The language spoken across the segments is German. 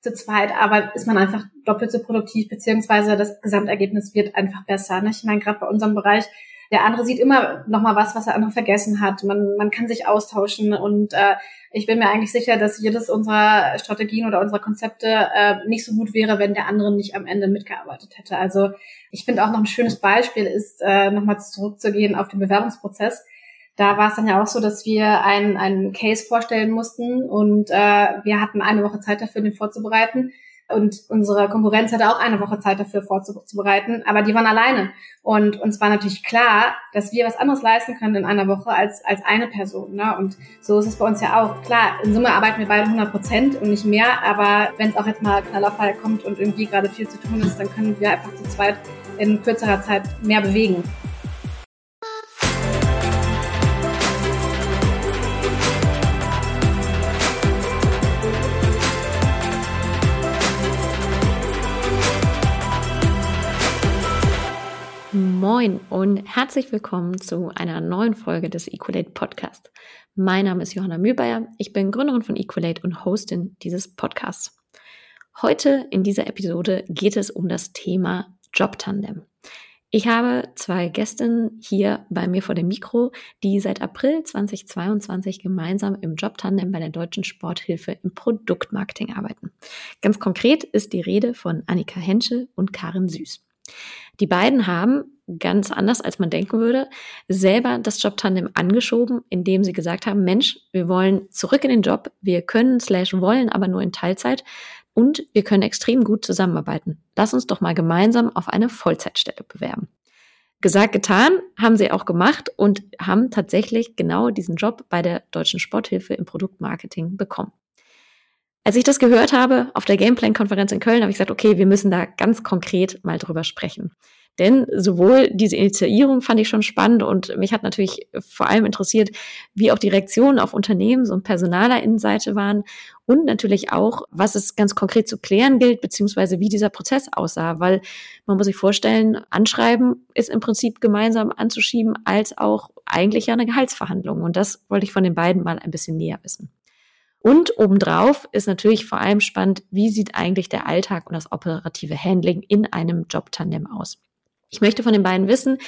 zu zweit, aber ist man einfach doppelt so produktiv, beziehungsweise das Gesamtergebnis wird einfach besser. Ne? Ich meine, gerade bei unserem Bereich, der andere sieht immer noch mal was, was der andere vergessen hat. Man, man kann sich austauschen und äh, ich bin mir eigentlich sicher, dass jedes unserer Strategien oder unserer Konzepte äh, nicht so gut wäre, wenn der andere nicht am Ende mitgearbeitet hätte. Also ich finde auch noch ein schönes Beispiel ist, äh, nochmal zurückzugehen auf den Bewerbungsprozess. Da war es dann ja auch so, dass wir einen, einen Case vorstellen mussten und äh, wir hatten eine Woche Zeit dafür, den vorzubereiten. Und unsere Konkurrenz hatte auch eine Woche Zeit dafür vorzubereiten, aber die waren alleine. Und uns war natürlich klar, dass wir was anderes leisten können in einer Woche als, als eine Person. Ne? Und so ist es bei uns ja auch. Klar, in Summe arbeiten wir beide 100 Prozent und nicht mehr, aber wenn es auch jetzt mal Knallerfall kommt und irgendwie gerade viel zu tun ist, dann können wir einfach zu zweit in kürzerer Zeit mehr bewegen. Moin und herzlich willkommen zu einer neuen Folge des Equalate Podcast. Mein Name ist Johanna Mühlbayer, ich bin Gründerin von Equalate und Hostin dieses Podcasts. Heute in dieser Episode geht es um das Thema Jobtandem. Ich habe zwei Gästinnen hier bei mir vor dem Mikro, die seit April 2022 gemeinsam im Jobtandem bei der Deutschen Sporthilfe im Produktmarketing arbeiten. Ganz konkret ist die Rede von Annika Henschel und Karin Süß. Die beiden haben ganz anders, als man denken würde, selber das Jobtandem angeschoben, indem sie gesagt haben, Mensch, wir wollen zurück in den Job, wir können slash wollen aber nur in Teilzeit und wir können extrem gut zusammenarbeiten. Lass uns doch mal gemeinsam auf eine Vollzeitstelle bewerben. Gesagt, getan, haben sie auch gemacht und haben tatsächlich genau diesen Job bei der Deutschen Sporthilfe im Produktmarketing bekommen. Als ich das gehört habe auf der Gameplan-Konferenz in Köln, habe ich gesagt, okay, wir müssen da ganz konkret mal drüber sprechen. Denn sowohl diese Initiierung fand ich schon spannend und mich hat natürlich vor allem interessiert, wie auch die Reaktionen auf Unternehmens- und Personalerinnenseite waren und natürlich auch, was es ganz konkret zu klären gilt, beziehungsweise wie dieser Prozess aussah, weil man muss sich vorstellen, Anschreiben ist im Prinzip gemeinsam anzuschieben, als auch eigentlich ja eine Gehaltsverhandlung. Und das wollte ich von den beiden mal ein bisschen näher wissen. Und obendrauf ist natürlich vor allem spannend, wie sieht eigentlich der Alltag und das operative Handling in einem Jobtandem aus. Ich möchte von den beiden wissen,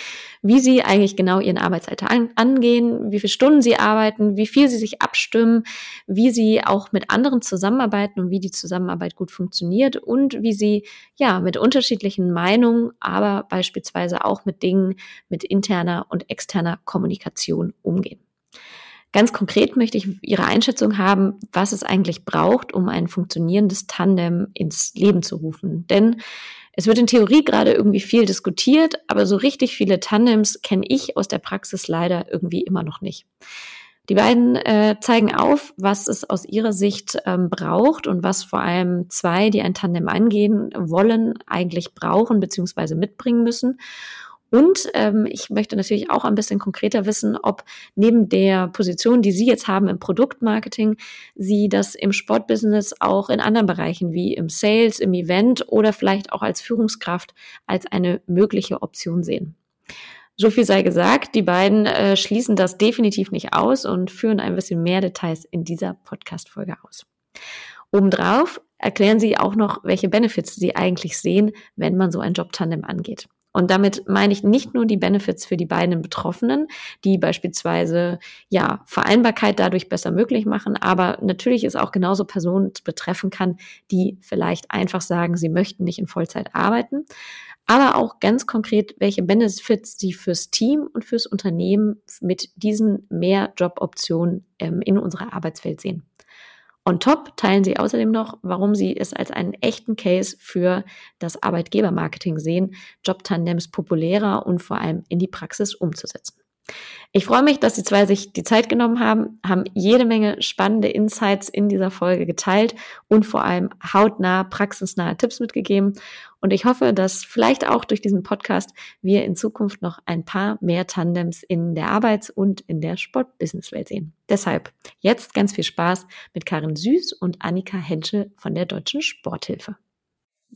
wie sie eigentlich genau ihren Arbeitsalltag angehen, wie viele Stunden sie arbeiten, wie viel sie sich abstimmen, wie sie auch mit anderen zusammenarbeiten und wie die Zusammenarbeit gut funktioniert und wie sie ja mit unterschiedlichen Meinungen, aber beispielsweise auch mit Dingen mit interner und externer Kommunikation umgehen. Ganz konkret möchte ich Ihre Einschätzung haben, was es eigentlich braucht, um ein funktionierendes Tandem ins Leben zu rufen. Denn es wird in Theorie gerade irgendwie viel diskutiert, aber so richtig viele Tandems kenne ich aus der Praxis leider irgendwie immer noch nicht. Die beiden äh, zeigen auf, was es aus ihrer Sicht ähm, braucht und was vor allem zwei, die ein Tandem angehen wollen, eigentlich brauchen bzw. mitbringen müssen. Und ähm, ich möchte natürlich auch ein bisschen konkreter wissen, ob neben der Position, die Sie jetzt haben im Produktmarketing, Sie das im Sportbusiness auch in anderen Bereichen wie im Sales, im Event oder vielleicht auch als Führungskraft als eine mögliche Option sehen. So viel sei gesagt, die beiden äh, schließen das definitiv nicht aus und führen ein bisschen mehr Details in dieser Podcast-Folge aus. Obendrauf erklären Sie auch noch, welche Benefits Sie eigentlich sehen, wenn man so ein Jobtandem angeht. Und damit meine ich nicht nur die Benefits für die beiden Betroffenen, die beispielsweise ja Vereinbarkeit dadurch besser möglich machen, aber natürlich ist auch genauso Personen betreffen kann, die vielleicht einfach sagen, sie möchten nicht in Vollzeit arbeiten, aber auch ganz konkret, welche Benefits sie fürs Team und fürs Unternehmen mit diesen mehr Joboptionen ähm, in unserer Arbeitswelt sehen. On top teilen sie außerdem noch, warum sie es als einen echten Case für das Arbeitgebermarketing sehen, Jobtandems populärer und vor allem in die Praxis umzusetzen. Ich freue mich, dass die zwei sich die Zeit genommen haben, haben jede Menge spannende Insights in dieser Folge geteilt und vor allem hautnah, praxisnahe Tipps mitgegeben. Und ich hoffe, dass vielleicht auch durch diesen Podcast wir in Zukunft noch ein paar mehr Tandems in der Arbeits- und in der Sportbusinesswelt sehen. Deshalb jetzt ganz viel Spaß mit Karin Süß und Annika Henschel von der Deutschen Sporthilfe.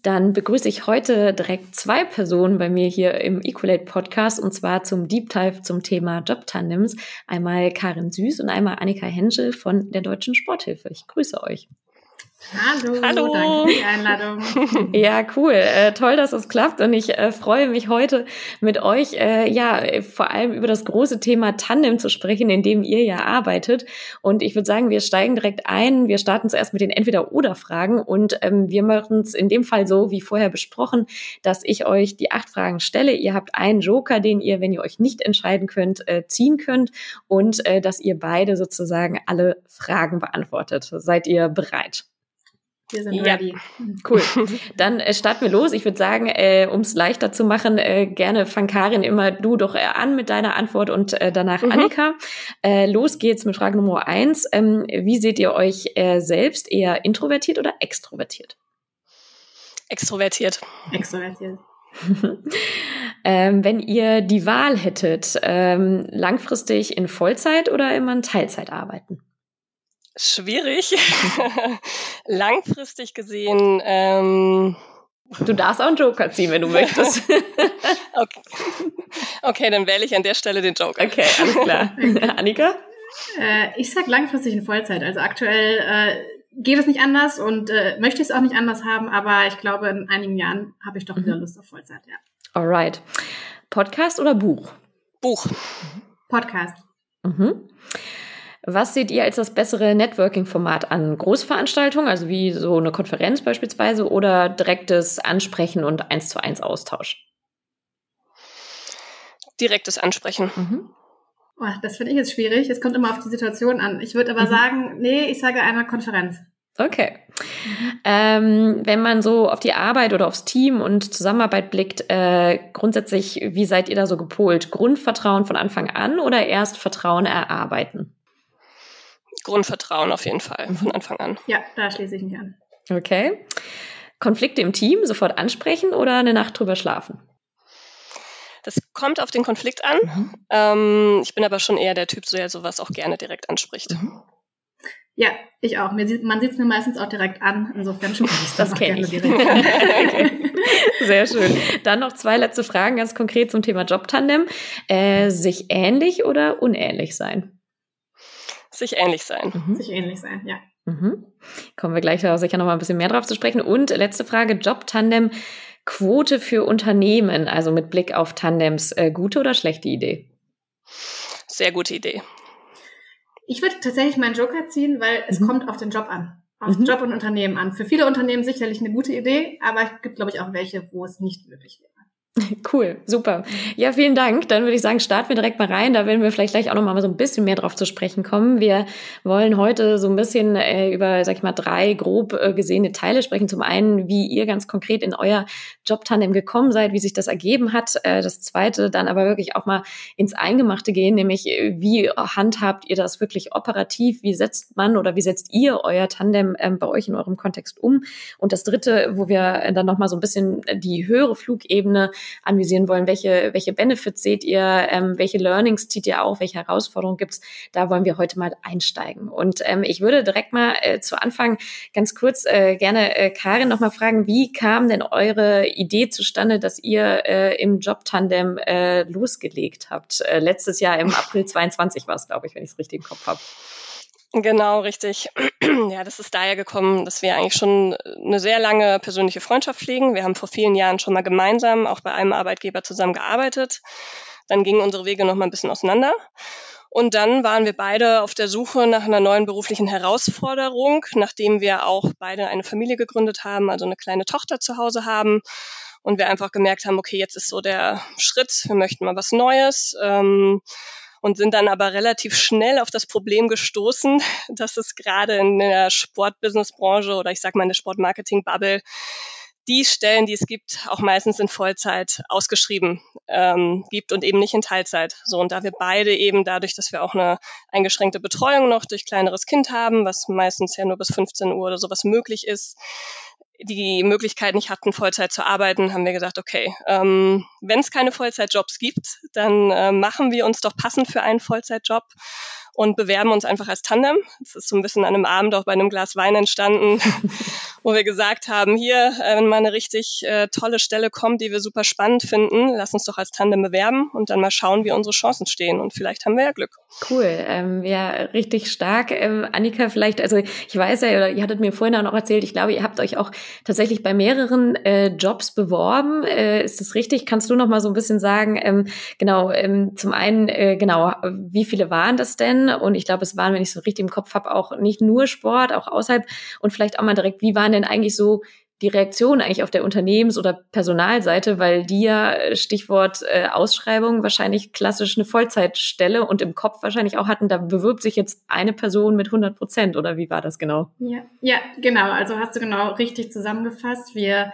Dann begrüße ich heute direkt zwei Personen bei mir hier im Equalate Podcast und zwar zum Deep Dive zum Thema Jobtandems. Einmal Karin Süß und einmal Annika Henschel von der Deutschen Sporthilfe. Ich grüße euch. Hallo, Hallo. danke für die Einladung. Ja, cool. Äh, toll, dass es klappt und ich äh, freue mich heute mit euch äh, ja vor allem über das große Thema Tandem zu sprechen, in dem ihr ja arbeitet. Und ich würde sagen, wir steigen direkt ein. Wir starten zuerst mit den Entweder-Oder-Fragen und ähm, wir machen es in dem Fall so, wie vorher besprochen, dass ich euch die acht Fragen stelle. Ihr habt einen Joker, den ihr, wenn ihr euch nicht entscheiden könnt, äh, ziehen könnt und äh, dass ihr beide sozusagen alle Fragen beantwortet. Seid ihr bereit? Wir sind ja. ready. Cool. Dann äh, starten wir los. Ich würde sagen, äh, um es leichter zu machen, äh, gerne fang Karin immer du doch äh, an mit deiner Antwort und äh, danach mhm. Annika. Äh, los geht's mit Frage Nummer eins. Ähm, wie seht ihr euch äh, selbst eher introvertiert oder extrovertiert? Extrovertiert. Extrovertiert. ähm, wenn ihr die Wahl hättet, ähm, langfristig in Vollzeit oder immer in Teilzeit arbeiten? Schwierig. Langfristig gesehen. Ähm, du darfst auch einen Joker ziehen, wenn du möchtest. okay. okay, dann wähle ich an der Stelle den Joker. Okay, alles klar. Annika? Äh, ich sag langfristig in Vollzeit. Also aktuell äh, geht es nicht anders und äh, möchte es auch nicht anders haben, aber ich glaube, in einigen Jahren habe ich doch wieder mhm. Lust auf Vollzeit, ja. Alright. Podcast oder Buch? Buch. Podcast. Mhm. Was seht ihr als das bessere Networking-Format an? Großveranstaltungen, also wie so eine Konferenz beispielsweise, oder direktes Ansprechen und eins zu eins Austausch? Direktes Ansprechen. Mhm. Oh, das finde ich jetzt schwierig. Es kommt immer auf die Situation an. Ich würde aber mhm. sagen, nee, ich sage eine Konferenz. Okay. Mhm. Ähm, wenn man so auf die Arbeit oder aufs Team und Zusammenarbeit blickt, äh, grundsätzlich, wie seid ihr da so gepolt? Grundvertrauen von Anfang an oder erst Vertrauen erarbeiten? Grundvertrauen auf jeden Fall von. Anfang an. Ja, da schließe ich mich an. Okay. Konflikte im Team sofort ansprechen oder eine Nacht drüber schlafen? Das kommt auf den Konflikt an. Mhm. Ähm, ich bin aber schon eher der Typ, der sowas auch gerne direkt anspricht. Mhm. Ja, ich auch. Mir sieht, man sieht es mir meistens auch direkt an. Insofern spricht ich das, das gerne ich. direkt okay. Sehr schön. Dann noch zwei letzte Fragen ganz konkret zum Thema Jobtandem. Äh, sich ähnlich oder unähnlich sein? Sich ähnlich sein. Mhm. Sich ähnlich sein, ja. Mhm. Kommen wir gleich sicher noch mal ein bisschen mehr drauf zu sprechen. Und letzte Frage, Job-Tandem, Quote für Unternehmen, also mit Blick auf Tandems, äh, gute oder schlechte Idee? Sehr gute Idee. Ich würde tatsächlich meinen Joker ziehen, weil es mhm. kommt auf den Job an. Auf mhm. Job und Unternehmen an. Für viele Unternehmen sicherlich eine gute Idee, aber es gibt, glaube ich, auch welche, wo es nicht möglich wäre. Cool, super. Ja, vielen Dank. Dann würde ich sagen, starten wir direkt mal rein. Da werden wir vielleicht gleich auch noch mal so ein bisschen mehr drauf zu sprechen kommen. Wir wollen heute so ein bisschen äh, über, sag ich mal, drei grob äh, gesehene Teile sprechen. Zum einen, wie ihr ganz konkret in euer Jobtandem gekommen seid, wie sich das ergeben hat. Äh, das zweite, dann aber wirklich auch mal ins Eingemachte gehen, nämlich äh, wie handhabt ihr das wirklich operativ? Wie setzt man oder wie setzt ihr euer Tandem ähm, bei euch in eurem Kontext um? Und das dritte, wo wir dann noch mal so ein bisschen die höhere Flugebene anvisieren wollen. Welche, welche Benefits seht ihr? Ähm, welche Learnings zieht ihr auf? Welche Herausforderungen gibt's? Da wollen wir heute mal einsteigen. Und ähm, ich würde direkt mal äh, zu Anfang ganz kurz äh, gerne äh, Karin noch mal fragen, wie kam denn eure Idee zustande, dass ihr äh, im Job-Tandem äh, losgelegt habt? Äh, letztes Jahr im April 22 war es, glaube ich, wenn ich es richtig im Kopf habe. Genau, richtig. Ja, das ist daher gekommen, dass wir eigentlich schon eine sehr lange persönliche Freundschaft pflegen. Wir haben vor vielen Jahren schon mal gemeinsam auch bei einem Arbeitgeber zusammengearbeitet. Dann gingen unsere Wege noch mal ein bisschen auseinander. Und dann waren wir beide auf der Suche nach einer neuen beruflichen Herausforderung, nachdem wir auch beide eine Familie gegründet haben, also eine kleine Tochter zu Hause haben. Und wir einfach gemerkt haben, okay, jetzt ist so der Schritt, wir möchten mal was Neues. Ähm, und sind dann aber relativ schnell auf das Problem gestoßen, dass es gerade in der Sportbusinessbranche oder ich sag mal in der Sportmarketing-Bubble die Stellen, die es gibt, auch meistens in Vollzeit ausgeschrieben ähm, gibt und eben nicht in Teilzeit. So und da wir beide eben dadurch, dass wir auch eine eingeschränkte Betreuung noch durch kleineres Kind haben, was meistens ja nur bis 15 Uhr oder sowas möglich ist, die Möglichkeit nicht hatten, Vollzeit zu arbeiten, haben wir gesagt, okay, ähm, wenn es keine Vollzeitjobs gibt, dann äh, machen wir uns doch passend für einen Vollzeitjob und bewerben uns einfach als Tandem. Das ist so ein bisschen an einem Abend auch bei einem Glas Wein entstanden, wo wir gesagt haben, hier, äh, wenn mal eine richtig äh, tolle Stelle kommt, die wir super spannend finden, lass uns doch als Tandem bewerben und dann mal schauen, wie unsere Chancen stehen. Und vielleicht haben wir ja Glück. Cool, ähm, ja, richtig stark. Ähm, Annika, vielleicht, also ich weiß ja, oder ihr hattet mir vorhin auch noch erzählt, ich glaube, ihr habt euch auch tatsächlich bei mehreren äh, Jobs beworben. Äh, ist das richtig? Kannst du noch mal so ein bisschen sagen, ähm, genau, ähm, zum einen, äh, genau, wie viele waren das denn? Und ich glaube, es waren, wenn ich so richtig im Kopf habe, auch nicht nur Sport, auch außerhalb und vielleicht auch mal direkt, wie waren denn eigentlich so die Reaktion eigentlich auf der Unternehmens- oder Personalseite, weil die ja, äh, Stichwort äh, Ausschreibung, wahrscheinlich klassisch eine Vollzeitstelle und im Kopf wahrscheinlich auch hatten, da bewirbt sich jetzt eine Person mit 100 Prozent oder wie war das genau? Ja, ja, genau. Also hast du genau richtig zusammengefasst. Wir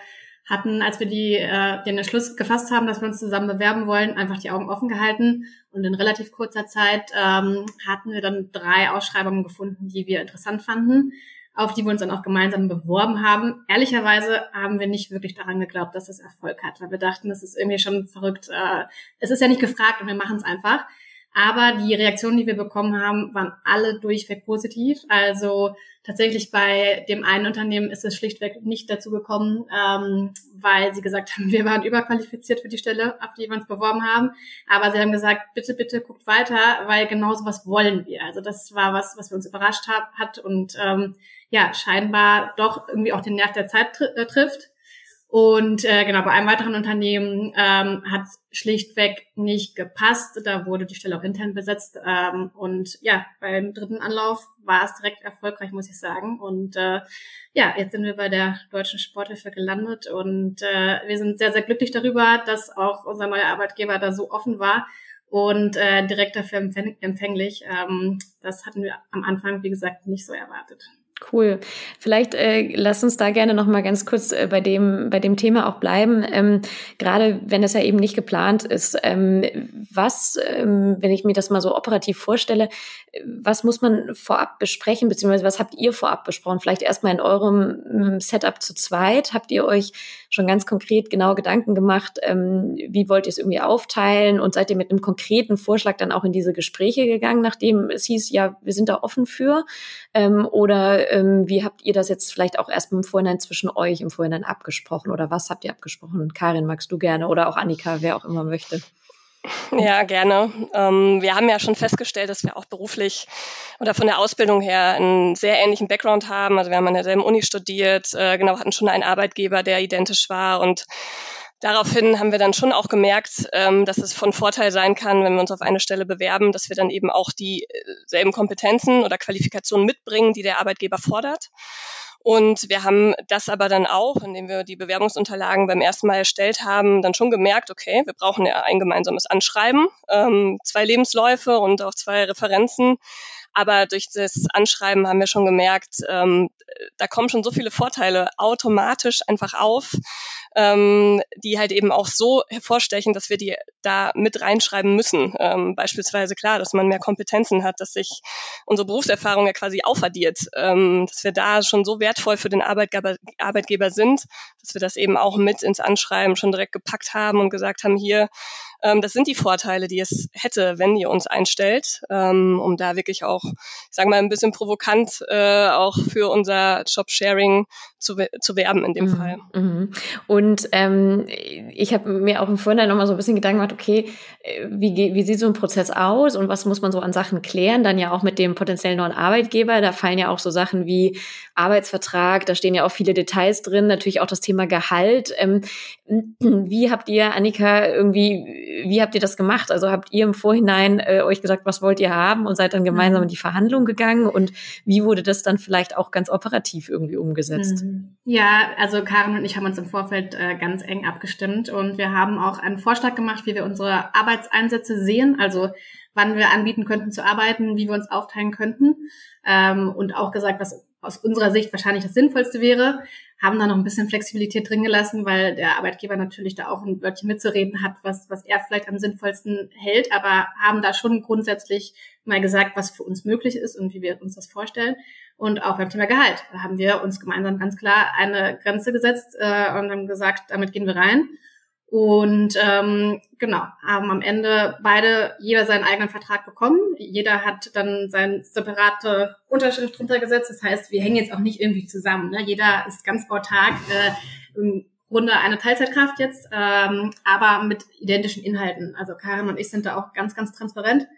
hatten, als wir die, äh, den Entschluss gefasst haben, dass wir uns zusammen bewerben wollen, einfach die Augen offen gehalten. Und in relativ kurzer Zeit ähm, hatten wir dann drei Ausschreibungen gefunden, die wir interessant fanden, auf die wir uns dann auch gemeinsam beworben haben. Ehrlicherweise haben wir nicht wirklich daran geglaubt, dass das Erfolg hat, weil wir dachten, das ist irgendwie schon verrückt. Äh, es ist ja nicht gefragt und wir machen es einfach. Aber die Reaktionen, die wir bekommen haben, waren alle durchweg positiv. Also tatsächlich bei dem einen Unternehmen ist es schlichtweg nicht dazu gekommen, ähm, weil sie gesagt haben, wir waren überqualifiziert für die Stelle, auf die wir uns beworben haben. Aber sie haben gesagt, bitte, bitte guckt weiter, weil genau so was wollen wir. Also das war was, was wir uns überrascht hab, hat und ähm, ja, scheinbar doch irgendwie auch den Nerv der Zeit tr äh, trifft. Und äh, genau, bei einem weiteren Unternehmen ähm, hat schlichtweg nicht gepasst. Da wurde die Stelle auch intern besetzt. Ähm, und ja, beim dritten Anlauf war es direkt erfolgreich, muss ich sagen. Und äh, ja, jetzt sind wir bei der Deutschen Sporthilfe gelandet und äh, wir sind sehr, sehr glücklich darüber, dass auch unser neuer Arbeitgeber da so offen war und äh, direkt dafür empfänglich. Ähm, das hatten wir am Anfang, wie gesagt, nicht so erwartet. Cool. Vielleicht äh, lass uns da gerne noch mal ganz kurz äh, bei dem bei dem Thema auch bleiben. Ähm, Gerade wenn es ja eben nicht geplant ist, ähm, was, ähm, wenn ich mir das mal so operativ vorstelle, was muss man vorab besprechen beziehungsweise was habt ihr vorab besprochen? Vielleicht erstmal in eurem ähm, Setup zu zweit. Habt ihr euch schon ganz konkret genau Gedanken gemacht, ähm, wie wollt ihr es irgendwie aufteilen und seid ihr mit einem konkreten Vorschlag dann auch in diese Gespräche gegangen, nachdem es hieß, ja, wir sind da offen für? Ähm, oder ähm, wie habt ihr das jetzt vielleicht auch erstmal im Vorhinein zwischen euch im Vorhinein abgesprochen oder was habt ihr abgesprochen? Karin, magst du gerne oder auch Annika, wer auch immer möchte. Ja, gerne. Ähm, wir haben ja schon festgestellt, dass wir auch beruflich oder von der Ausbildung her einen sehr ähnlichen Background haben. Also wir haben an derselben Uni studiert, äh, genau, hatten schon einen Arbeitgeber, der identisch war und Daraufhin haben wir dann schon auch gemerkt, ähm, dass es von Vorteil sein kann, wenn wir uns auf eine Stelle bewerben, dass wir dann eben auch dieselben Kompetenzen oder Qualifikationen mitbringen, die der Arbeitgeber fordert. Und wir haben das aber dann auch, indem wir die Bewerbungsunterlagen beim ersten Mal erstellt haben, dann schon gemerkt, okay, wir brauchen ja ein gemeinsames Anschreiben, ähm, zwei Lebensläufe und auch zwei Referenzen. Aber durch das Anschreiben haben wir schon gemerkt, ähm, da kommen schon so viele Vorteile automatisch einfach auf, ähm, die halt eben auch so hervorstechen, dass wir die da mit reinschreiben müssen. Ähm, beispielsweise klar, dass man mehr Kompetenzen hat, dass sich unsere Berufserfahrung ja quasi aufaddiert, ähm, dass wir da schon so wertvoll für den Arbeitgeber, Arbeitgeber sind, dass wir das eben auch mit ins Anschreiben schon direkt gepackt haben und gesagt haben, hier, ähm, das sind die Vorteile, die es hätte, wenn ihr uns einstellt, ähm, um da wirklich auch, ich sage mal, ein bisschen provokant äh, auch für unser Job-Sharing zu, zu werben in dem mhm. Fall. Mhm. Und ähm, ich habe mir auch im Vorhinein nochmal so ein bisschen Gedanken gemacht, okay, äh, wie, wie sieht so ein Prozess aus und was muss man so an Sachen klären? Dann ja auch mit dem potenziellen neuen Arbeitgeber. Da fallen ja auch so Sachen wie Arbeitsvertrag, da stehen ja auch viele Details drin, natürlich auch das Thema Gehalt. Ähm, wie habt ihr, Annika, irgendwie wie habt ihr das gemacht? Also habt ihr im Vorhinein äh, euch gesagt, was wollt ihr haben und seid dann gemeinsam mhm. in die Verhandlung gegangen? Und wie wurde das dann vielleicht auch ganz operativ irgendwie umgesetzt? Mhm. Ja, also Karin und ich haben uns im Vorfeld äh, ganz eng abgestimmt und wir haben auch einen Vorschlag gemacht, wie wir unsere Arbeitseinsätze sehen, also wann wir anbieten könnten zu arbeiten, wie wir uns aufteilen könnten ähm, und auch gesagt, was aus unserer Sicht wahrscheinlich das Sinnvollste wäre haben da noch ein bisschen Flexibilität drin gelassen, weil der Arbeitgeber natürlich da auch ein Wörtchen mitzureden hat, was, was er vielleicht am sinnvollsten hält, aber haben da schon grundsätzlich mal gesagt, was für uns möglich ist und wie wir uns das vorstellen. Und auch beim Thema Gehalt. Da haben wir uns gemeinsam ganz klar eine Grenze gesetzt äh, und haben gesagt, damit gehen wir rein. Und ähm, genau, haben am Ende beide jeder seinen eigenen Vertrag bekommen. Jeder hat dann seine separate Unterschrift drunter gesetzt. Das heißt, wir hängen jetzt auch nicht irgendwie zusammen. Ne? Jeder ist ganz autark, äh, im Grunde eine Teilzeitkraft jetzt, ähm, aber mit identischen Inhalten. Also Karin und ich sind da auch ganz, ganz transparent,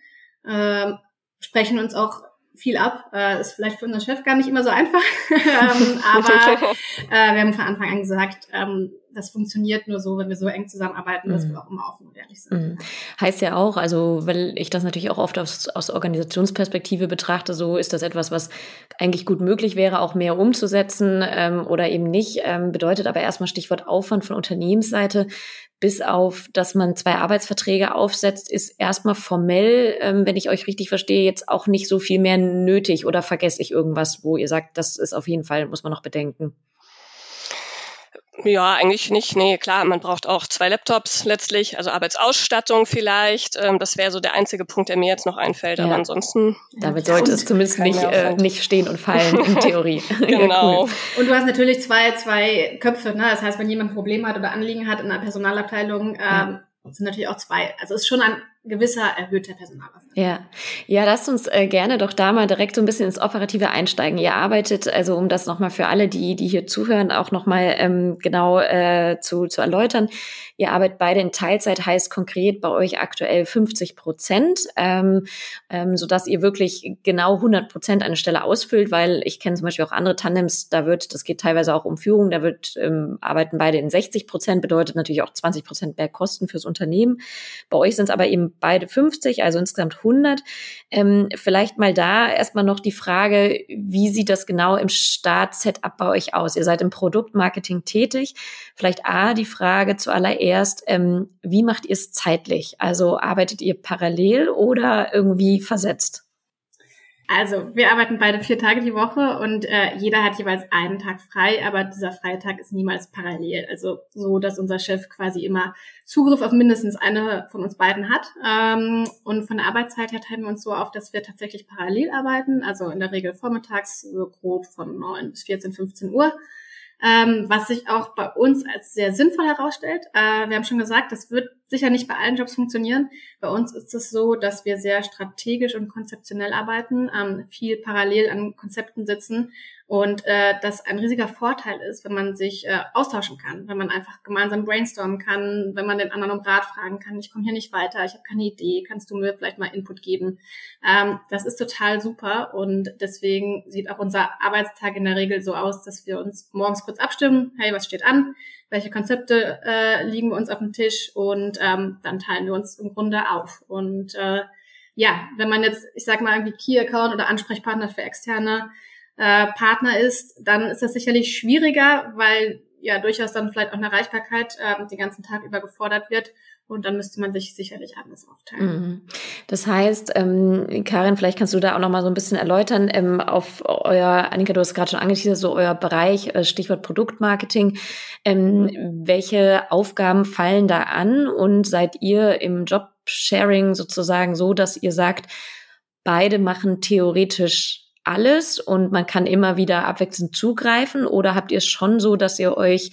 äh, sprechen uns auch viel ab. Äh, ist vielleicht für unseren Chef gar nicht immer so einfach. ähm, aber äh, wir haben von Anfang an gesagt, ähm, das funktioniert nur so, wenn wir so eng zusammenarbeiten, dass wir mhm. auch immer offen und ehrlich sind. Mhm. Heißt ja auch, also weil ich das natürlich auch oft aus, aus Organisationsperspektive betrachte, so ist das etwas, was eigentlich gut möglich wäre, auch mehr umzusetzen ähm, oder eben nicht. Ähm, bedeutet aber erstmal Stichwort Aufwand von Unternehmensseite bis auf, dass man zwei Arbeitsverträge aufsetzt, ist erstmal formell, ähm, wenn ich euch richtig verstehe, jetzt auch nicht so viel mehr nötig oder vergesse ich irgendwas, wo ihr sagt, das ist auf jeden Fall, muss man noch bedenken. Ja, eigentlich nicht. Nee, klar, man braucht auch zwei Laptops letztlich, also Arbeitsausstattung vielleicht. Ähm, das wäre so der einzige Punkt, der mir jetzt noch einfällt. Ja. Aber ansonsten. Damit sollte es zumindest nicht, äh, nicht stehen und fallen in Theorie. genau. Ja, cool. Und du hast natürlich zwei, zwei Köpfe, ne? Das heißt, wenn jemand ein Problem hat oder Anliegen hat in der Personalabteilung, ähm, sind natürlich auch zwei. Also es ist schon ein gewisser erhöhter Personalaufwand. Ja, ja, lasst uns äh, gerne doch da mal direkt so ein bisschen ins Operative einsteigen. Ihr arbeitet, also um das nochmal für alle, die, die hier zuhören, auch nochmal ähm, genau äh, zu, zu erläutern. Ihr arbeitet beide in Teilzeit, heißt konkret bei euch aktuell 50 Prozent, ähm, ähm, sodass ihr wirklich genau 100 Prozent eine Stelle ausfüllt, weil ich kenne zum Beispiel auch andere Tandems, da wird, das geht teilweise auch um Führung, da wird ähm, arbeiten beide in 60 Prozent, bedeutet natürlich auch 20 Prozent mehr Kosten fürs Unternehmen. Bei euch sind es aber eben beide 50, also insgesamt 100. Ähm, vielleicht mal da erstmal noch die Frage, wie sieht das genau im Start-Setup bei euch aus? Ihr seid im Produktmarketing tätig. Vielleicht A, die Frage zuallererst, ähm, wie macht ihr es zeitlich? Also arbeitet ihr parallel oder irgendwie versetzt? Also, wir arbeiten beide vier Tage die Woche und äh, jeder hat jeweils einen Tag frei, aber dieser freie Tag ist niemals parallel. Also so, dass unser Chef quasi immer Zugriff auf mindestens eine von uns beiden hat. Ähm, und von der Arbeitszeit her teilen wir uns so auf, dass wir tatsächlich parallel arbeiten, also in der Regel vormittags so grob von 9 bis 14, 15 Uhr ähm, was sich auch bei uns als sehr sinnvoll herausstellt. Äh, wir haben schon gesagt, das wird sicher nicht bei allen Jobs funktionieren. Bei uns ist es so, dass wir sehr strategisch und konzeptionell arbeiten, ähm, viel parallel an Konzepten sitzen und äh, das ein riesiger Vorteil ist, wenn man sich äh, austauschen kann, wenn man einfach gemeinsam brainstormen kann, wenn man den anderen um Rat fragen kann, ich komme hier nicht weiter, ich habe keine Idee, kannst du mir vielleicht mal Input geben? Ähm, das ist total super und deswegen sieht auch unser Arbeitstag in der Regel so aus, dass wir uns morgens kurz abstimmen, hey, was steht an? Welche Konzepte äh, liegen uns auf dem Tisch und ähm, dann teilen wir uns im Grunde auf. Und äh, ja, wenn man jetzt, ich sag mal, irgendwie Key-Account oder Ansprechpartner für Externe äh, Partner ist, dann ist das sicherlich schwieriger, weil ja durchaus dann vielleicht auch eine Erreichbarkeit äh, den ganzen Tag über gefordert wird. Und dann müsste man sich sicherlich anders aufteilen. Mhm. Das heißt, ähm, Karin, vielleicht kannst du da auch noch mal so ein bisschen erläutern ähm, auf euer, Annika, du hast gerade schon angeteasert, so euer Bereich, äh, Stichwort Produktmarketing. Ähm, welche Aufgaben fallen da an und seid ihr im Jobsharing sozusagen so, dass ihr sagt, beide machen theoretisch alles und man kann immer wieder abwechselnd zugreifen? Oder habt ihr es schon so, dass ihr euch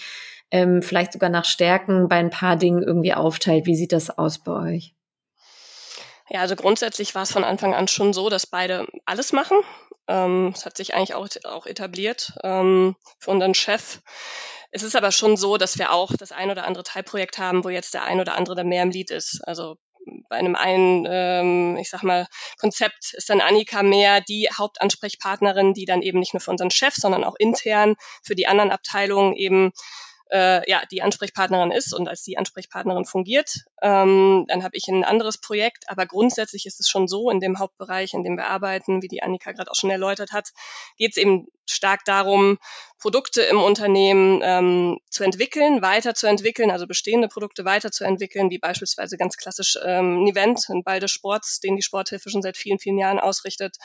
ähm, vielleicht sogar nach Stärken bei ein paar Dingen irgendwie aufteilt? Wie sieht das aus bei euch? Ja, also grundsätzlich war es von Anfang an schon so, dass beide alles machen. Ähm, es hat sich eigentlich auch, auch etabliert ähm, für unseren Chef. Es ist aber schon so, dass wir auch das ein oder andere Teilprojekt haben, wo jetzt der ein oder andere mehr im Lied ist. Also bei einem einen, ähm, ich sag mal, Konzept ist dann Annika mehr die Hauptansprechpartnerin, die dann eben nicht nur für unseren Chef, sondern auch intern für die anderen Abteilungen eben äh, ja, die Ansprechpartnerin ist und als die Ansprechpartnerin fungiert. Ähm, dann habe ich ein anderes Projekt, aber grundsätzlich ist es schon so, in dem Hauptbereich, in dem wir arbeiten, wie die Annika gerade auch schon erläutert hat, geht es eben stark darum, Produkte im Unternehmen ähm, zu entwickeln, weiterzuentwickeln, also bestehende Produkte weiterzuentwickeln, wie beispielsweise ganz klassisch ähm, ein Event, ein Ball des Sports, den die Sporthilfe schon seit vielen, vielen Jahren ausrichtet,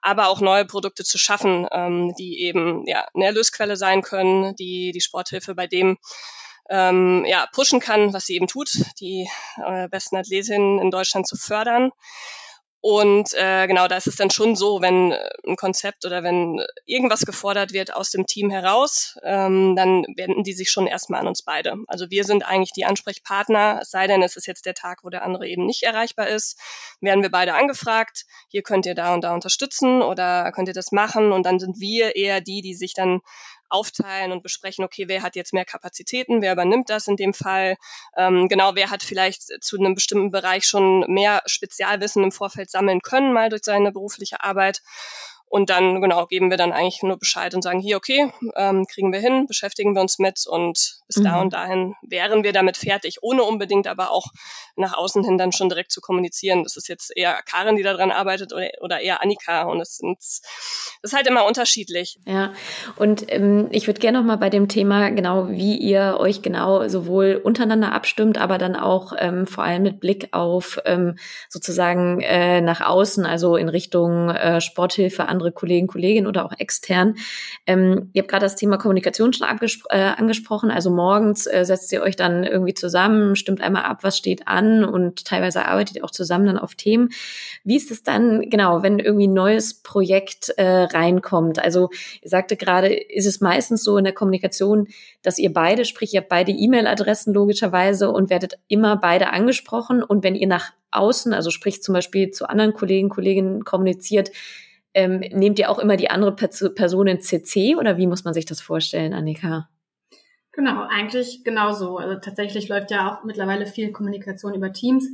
aber auch neue Produkte zu schaffen, ähm, die eben ja, eine Erlösquelle sein können, die die Sporthilfe bei dem ähm, ja, pushen kann, was sie eben tut, die äh, besten Athletinnen in Deutschland zu fördern. Und äh, genau, da ist es dann schon so, wenn äh, ein Konzept oder wenn irgendwas gefordert wird aus dem Team heraus, ähm, dann wenden die sich schon erstmal an uns beide. Also wir sind eigentlich die Ansprechpartner, es sei denn, es ist jetzt der Tag, wo der andere eben nicht erreichbar ist, werden wir beide angefragt, hier könnt ihr da und da unterstützen oder könnt ihr das machen und dann sind wir eher die, die sich dann aufteilen und besprechen, okay, wer hat jetzt mehr Kapazitäten, wer übernimmt das in dem Fall, ähm, genau, wer hat vielleicht zu einem bestimmten Bereich schon mehr Spezialwissen im Vorfeld sammeln können, mal durch seine berufliche Arbeit. Und dann, genau, geben wir dann eigentlich nur Bescheid und sagen, hier, okay, ähm, kriegen wir hin, beschäftigen wir uns mit und bis mhm. da und dahin wären wir damit fertig, ohne unbedingt aber auch nach außen hin dann schon direkt zu kommunizieren. Das ist jetzt eher Karin, die daran arbeitet oder, oder eher Annika und es sind, das ist halt immer unterschiedlich. Ja, und ähm, ich würde gerne noch mal bei dem Thema, genau, wie ihr euch genau sowohl untereinander abstimmt, aber dann auch ähm, vor allem mit Blick auf ähm, sozusagen äh, nach außen, also in Richtung äh, Sporthilfe, andere andere Kollegen, Kolleginnen oder auch extern. Ähm, ihr habt gerade das Thema Kommunikation schon äh, angesprochen. Also morgens äh, setzt ihr euch dann irgendwie zusammen, stimmt einmal ab, was steht an und teilweise arbeitet ihr auch zusammen dann auf Themen. Wie ist es dann, genau, wenn irgendwie ein neues Projekt äh, reinkommt? Also ihr sagte gerade, ist es meistens so in der Kommunikation, dass ihr beide, sprich ihr habt beide E-Mail-Adressen logischerweise und werdet immer beide angesprochen und wenn ihr nach außen, also sprich zum Beispiel zu anderen Kollegen, Kolleginnen kommuniziert, ähm, nehmt ihr auch immer die andere Person in CC oder wie muss man sich das vorstellen, Annika? Genau, eigentlich genauso. Also tatsächlich läuft ja auch mittlerweile viel Kommunikation über Teams.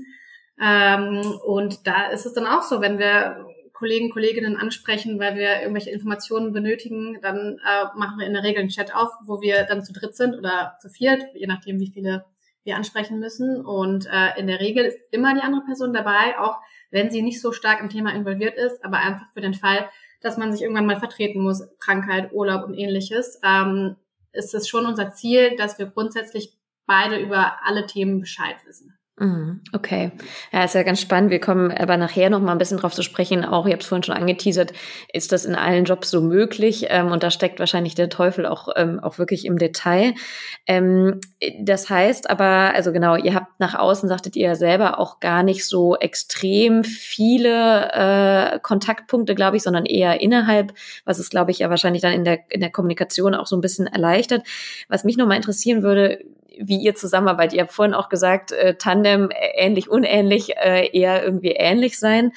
Ähm, und da ist es dann auch so, wenn wir Kollegen, Kolleginnen ansprechen, weil wir irgendwelche Informationen benötigen, dann äh, machen wir in der Regel einen Chat auf, wo wir dann zu dritt sind oder zu viert, je nachdem, wie viele wir ansprechen müssen. Und äh, in der Regel ist immer die andere Person dabei, auch wenn sie nicht so stark im Thema involviert ist, aber einfach für den Fall, dass man sich irgendwann mal vertreten muss, Krankheit, Urlaub und ähnliches, ähm, ist es schon unser Ziel, dass wir grundsätzlich beide über alle Themen Bescheid wissen. Mhm, okay. Ja, ist ja ganz spannend. Wir kommen aber nachher noch mal ein bisschen drauf zu sprechen. Auch, ihr habt es vorhin schon angeteasert, ist das in allen Jobs so möglich? Ähm, und da steckt wahrscheinlich der Teufel auch, ähm, auch wirklich im Detail. Ähm, das heißt aber, also genau, ihr habt nach außen, sagtet ihr ja selber, auch gar nicht so extrem viele äh, Kontaktpunkte, glaube ich, sondern eher innerhalb, was es, glaube ich, ja wahrscheinlich dann in der, in der Kommunikation auch so ein bisschen erleichtert. Was mich noch mal interessieren würde, wie ihr zusammenarbeitet. Ihr habt vorhin auch gesagt, äh, Tandem äh, ähnlich, unähnlich, äh, eher irgendwie ähnlich sein.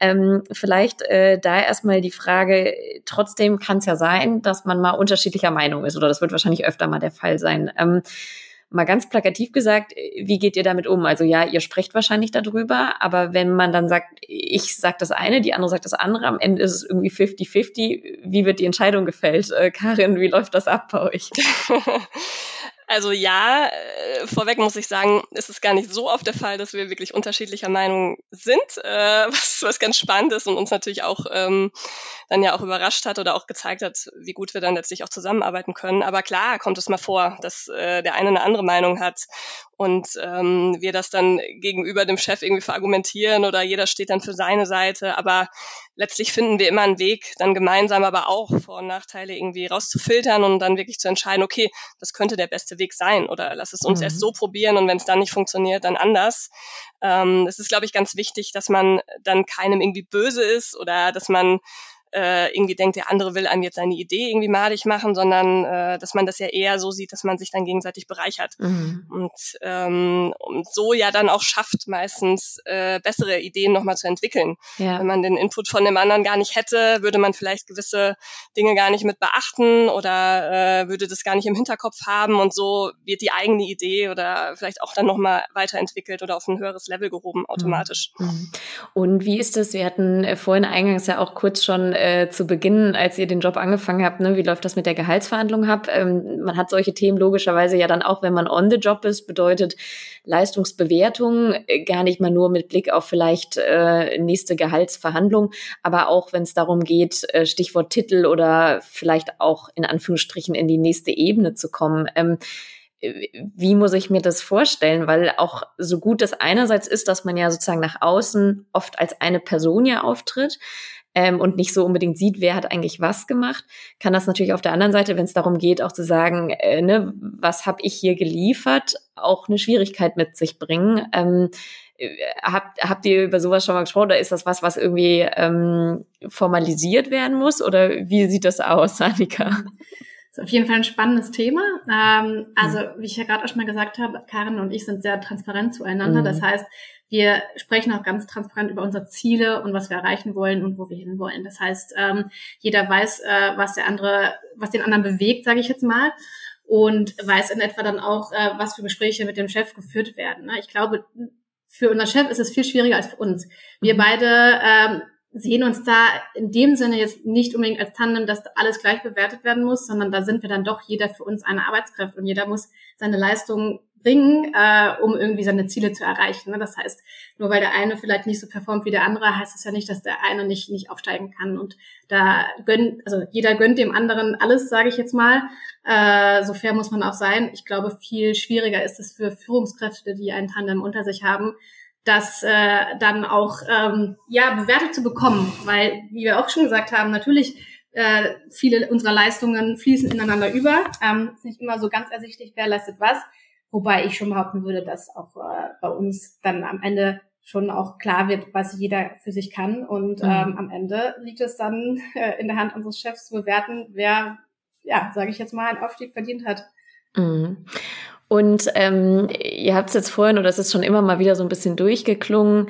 Ähm, vielleicht äh, da erstmal die Frage, trotzdem kann es ja sein, dass man mal unterschiedlicher Meinung ist, oder das wird wahrscheinlich öfter mal der Fall sein. Ähm, mal ganz plakativ gesagt, wie geht ihr damit um? Also ja, ihr sprecht wahrscheinlich darüber, aber wenn man dann sagt, ich sag das eine, die andere sagt das andere, am Ende ist es irgendwie 50-50, wie wird die Entscheidung gefällt? Äh, Karin, wie läuft das ab bei euch? Also ja, äh, vorweg muss ich sagen, ist es gar nicht so oft der Fall, dass wir wirklich unterschiedlicher Meinung sind, äh, was, was ganz spannend ist und uns natürlich auch ähm, dann ja auch überrascht hat oder auch gezeigt hat, wie gut wir dann letztlich auch zusammenarbeiten können. Aber klar kommt es mal vor, dass äh, der eine eine andere Meinung hat und ähm, wir das dann gegenüber dem Chef irgendwie verargumentieren oder jeder steht dann für seine Seite. Aber letztlich finden wir immer einen Weg, dann gemeinsam aber auch Vor- und Nachteile irgendwie rauszufiltern und dann wirklich zu entscheiden, okay, das könnte der beste Weg sein oder lass es uns mhm. erst so probieren und wenn es dann nicht funktioniert, dann anders. Ähm, es ist, glaube ich, ganz wichtig, dass man dann keinem irgendwie böse ist oder dass man äh, irgendwie denkt, der andere will einem jetzt seine Idee irgendwie madig machen, sondern äh, dass man das ja eher so sieht, dass man sich dann gegenseitig bereichert. Mhm. Und, ähm, und so ja dann auch schafft, meistens äh, bessere Ideen nochmal zu entwickeln. Ja. Wenn man den Input von dem anderen gar nicht hätte, würde man vielleicht gewisse Dinge gar nicht mit beachten oder äh, würde das gar nicht im Hinterkopf haben und so wird die eigene Idee oder vielleicht auch dann nochmal weiterentwickelt oder auf ein höheres Level gehoben automatisch. Mhm. Und wie ist das? Wir hatten äh, vorhin eingangs ja auch kurz schon äh, zu Beginn, als ihr den Job angefangen habt, ne, wie läuft das mit der Gehaltsverhandlung ab? Ähm, man hat solche Themen logischerweise ja dann auch, wenn man on the job ist, bedeutet Leistungsbewertung äh, gar nicht mal nur mit Blick auf vielleicht äh, nächste Gehaltsverhandlung, aber auch wenn es darum geht, äh, Stichwort Titel oder vielleicht auch in Anführungsstrichen in die nächste Ebene zu kommen. Ähm, wie muss ich mir das vorstellen? Weil auch so gut das einerseits ist, dass man ja sozusagen nach außen oft als eine Person ja auftritt, ähm, und nicht so unbedingt sieht, wer hat eigentlich was gemacht, kann das natürlich auf der anderen Seite, wenn es darum geht, auch zu sagen, äh, ne, was habe ich hier geliefert, auch eine Schwierigkeit mit sich bringen. Ähm, äh, habt, habt ihr über sowas schon mal gesprochen oder ist das was, was irgendwie ähm, formalisiert werden muss oder wie sieht das aus, Annika? Das ist auf jeden Fall ein spannendes Thema. Ähm, also, wie ich ja gerade auch schon mal gesagt habe, Karin und ich sind sehr transparent zueinander. Mhm. Das heißt, wir sprechen auch ganz transparent über unsere Ziele und was wir erreichen wollen und wo wir hinwollen. Das heißt, ähm, jeder weiß, äh, was der andere, was den anderen bewegt, sage ich jetzt mal und weiß in etwa dann auch, äh, was für Gespräche mit dem Chef geführt werden. Ne? Ich glaube, für unseren Chef ist es viel schwieriger als für uns. Wir mhm. beide ähm, sehen uns da in dem Sinne jetzt nicht unbedingt als Tandem, dass alles gleich bewertet werden muss, sondern da sind wir dann doch jeder für uns eine Arbeitskraft und jeder muss seine Leistung bringen, äh, um irgendwie seine Ziele zu erreichen. Ne? Das heißt, nur weil der eine vielleicht nicht so performt wie der andere, heißt das ja nicht, dass der eine nicht nicht aufsteigen kann. Und da gönnt, also jeder gönnt dem anderen alles, sage ich jetzt mal. Äh, so fair muss man auch sein. Ich glaube, viel schwieriger ist es für Führungskräfte, die ein Tandem unter sich haben, das äh, dann auch ähm, ja bewertet zu bekommen, weil wie wir auch schon gesagt haben, natürlich äh, viele unserer Leistungen fließen ineinander über. Ähm, ist nicht immer so ganz ersichtlich, wer leistet was. Wobei ich schon behaupten würde, dass auch äh, bei uns dann am Ende schon auch klar wird, was jeder für sich kann. Und mhm. ähm, am Ende liegt es dann äh, in der Hand unseres Chefs zu bewerten, wer, ja, sage ich jetzt mal, einen Aufstieg verdient hat. Mhm. Und ähm, ihr habt es jetzt vorhin, oder es ist schon immer mal wieder so ein bisschen durchgeklungen,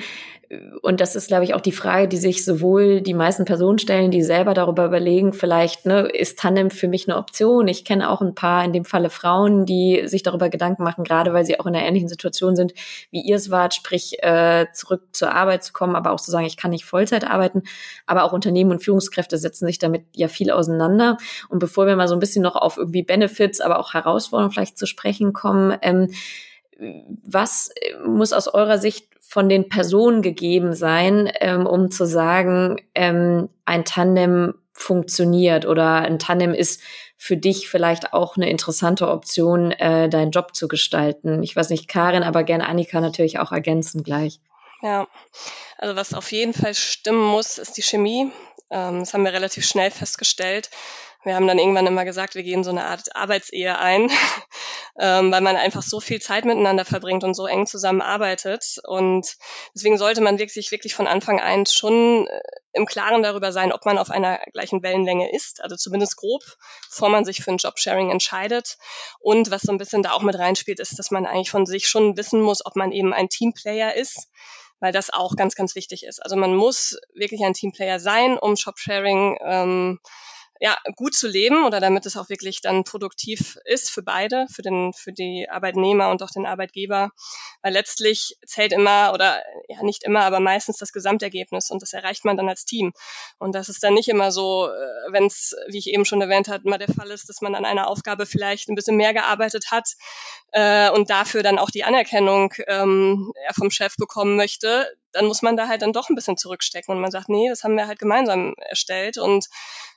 und das ist, glaube ich, auch die Frage, die sich sowohl die meisten Personen stellen, die selber darüber überlegen, vielleicht, ne, ist Tandem für mich eine Option? Ich kenne auch ein paar, in dem Falle Frauen, die sich darüber Gedanken machen, gerade weil sie auch in einer ähnlichen Situation sind, wie ihr es wart, sprich, äh, zurück zur Arbeit zu kommen, aber auch zu sagen, ich kann nicht Vollzeit arbeiten. Aber auch Unternehmen und Führungskräfte setzen sich damit ja viel auseinander. Und bevor wir mal so ein bisschen noch auf irgendwie Benefits, aber auch Herausforderungen vielleicht zu sprechen kommen, ähm, was muss aus eurer Sicht von den Personen gegeben sein, ähm, um zu sagen, ähm, ein Tandem funktioniert oder ein Tandem ist für dich vielleicht auch eine interessante Option, äh, deinen Job zu gestalten. Ich weiß nicht, Karin, aber gerne Annika natürlich auch ergänzen gleich. Ja, also was auf jeden Fall stimmen muss, ist die Chemie. Ähm, das haben wir relativ schnell festgestellt. Wir haben dann irgendwann immer gesagt, wir gehen so eine Art Arbeitsehe ein, ähm, weil man einfach so viel Zeit miteinander verbringt und so eng zusammenarbeitet. Und deswegen sollte man wirklich, wirklich von Anfang an schon äh, im Klaren darüber sein, ob man auf einer gleichen Wellenlänge ist, also zumindest grob, bevor man sich für ein Jobsharing entscheidet. Und was so ein bisschen da auch mit reinspielt, ist, dass man eigentlich von sich schon wissen muss, ob man eben ein Teamplayer ist weil das auch ganz, ganz wichtig ist. Also man muss wirklich ein Teamplayer sein, um Jobsharing ähm, ja, gut zu leben oder damit es auch wirklich dann produktiv ist für beide, für den, für die Arbeitnehmer und auch den Arbeitgeber. Weil letztlich zählt immer oder ja nicht immer, aber meistens das Gesamtergebnis und das erreicht man dann als Team. Und das ist dann nicht immer so, äh, wenn es, wie ich eben schon erwähnt habe, mal der Fall ist, dass man an einer Aufgabe vielleicht ein bisschen mehr gearbeitet hat äh, und dafür dann auch die Anerkennung ähm, vom Chef bekommen möchte, dann muss man da halt dann doch ein bisschen zurückstecken und man sagt, nee, das haben wir halt gemeinsam erstellt und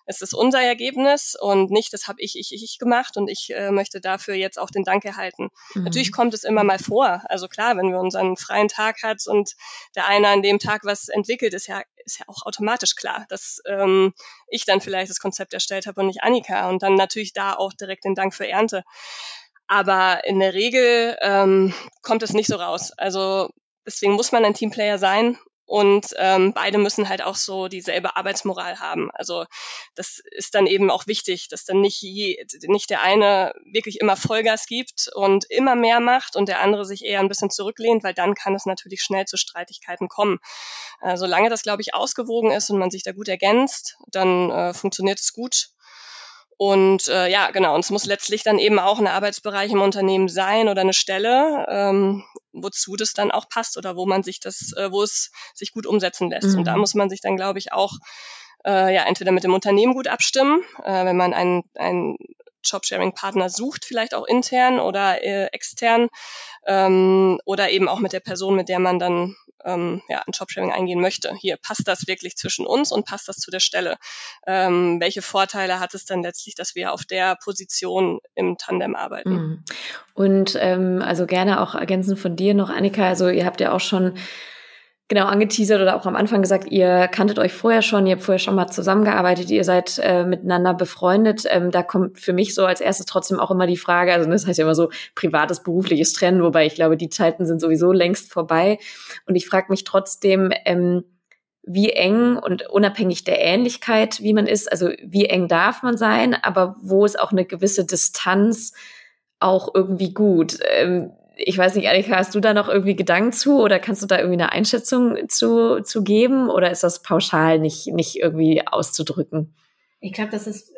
es ist unser Ergebnis und nicht, das habe ich, ich, ich gemacht und ich äh, möchte dafür jetzt auch den Dank erhalten. Mhm. Natürlich kommt es immer mal vor. Also klar, wenn wir unseren freien Tag hat und der eine an dem Tag was entwickelt, ist ja, ist ja auch automatisch klar, dass ähm, ich dann vielleicht das Konzept erstellt habe und nicht Annika und dann natürlich da auch direkt den Dank für Ernte. Aber in der Regel ähm, kommt es nicht so raus. Also deswegen muss man ein Teamplayer sein und ähm, beide müssen halt auch so dieselbe Arbeitsmoral haben. Also das ist dann eben auch wichtig, dass dann nicht, je, nicht der eine wirklich immer Vollgas gibt und immer mehr macht und der andere sich eher ein bisschen zurücklehnt, weil dann kann es natürlich schnell zu Streitigkeiten kommen. Äh, solange das, glaube ich, ausgewogen ist und man sich da gut ergänzt, dann äh, funktioniert es gut. Und äh, ja, genau, und es muss letztlich dann eben auch ein Arbeitsbereich im Unternehmen sein oder eine Stelle, ähm, wozu das dann auch passt oder wo man sich das, äh, wo es sich gut umsetzen lässt. Mhm. Und da mhm. muss man sich dann, glaube ich, auch äh, ja entweder mit dem Unternehmen gut abstimmen, äh, wenn man einen, einen Jobsharing-Partner sucht, vielleicht auch intern oder äh, extern, ähm, oder eben auch mit der Person, mit der man dann ähm, ja, ein Jobsharing eingehen möchte. Hier passt das wirklich zwischen uns und passt das zu der Stelle. Ähm, welche Vorteile hat es dann letztlich, dass wir auf der Position im Tandem arbeiten? Mhm. Und ähm, also gerne auch ergänzend von dir noch, Annika, also ihr habt ja auch schon genau angeteasert oder auch am Anfang gesagt, ihr kanntet euch vorher schon, ihr habt vorher schon mal zusammengearbeitet, ihr seid äh, miteinander befreundet. Ähm, da kommt für mich so als erstes trotzdem auch immer die Frage, also das heißt ja immer so privates, berufliches Trennen, wobei ich glaube, die Zeiten sind sowieso längst vorbei. Und ich frage mich trotzdem, ähm, wie eng und unabhängig der Ähnlichkeit, wie man ist, also wie eng darf man sein, aber wo ist auch eine gewisse Distanz auch irgendwie gut. Ähm, ich weiß nicht, Annika, hast du da noch irgendwie Gedanken zu oder kannst du da irgendwie eine Einschätzung zu, zu geben oder ist das pauschal nicht, nicht irgendwie auszudrücken? Ich glaube, das ist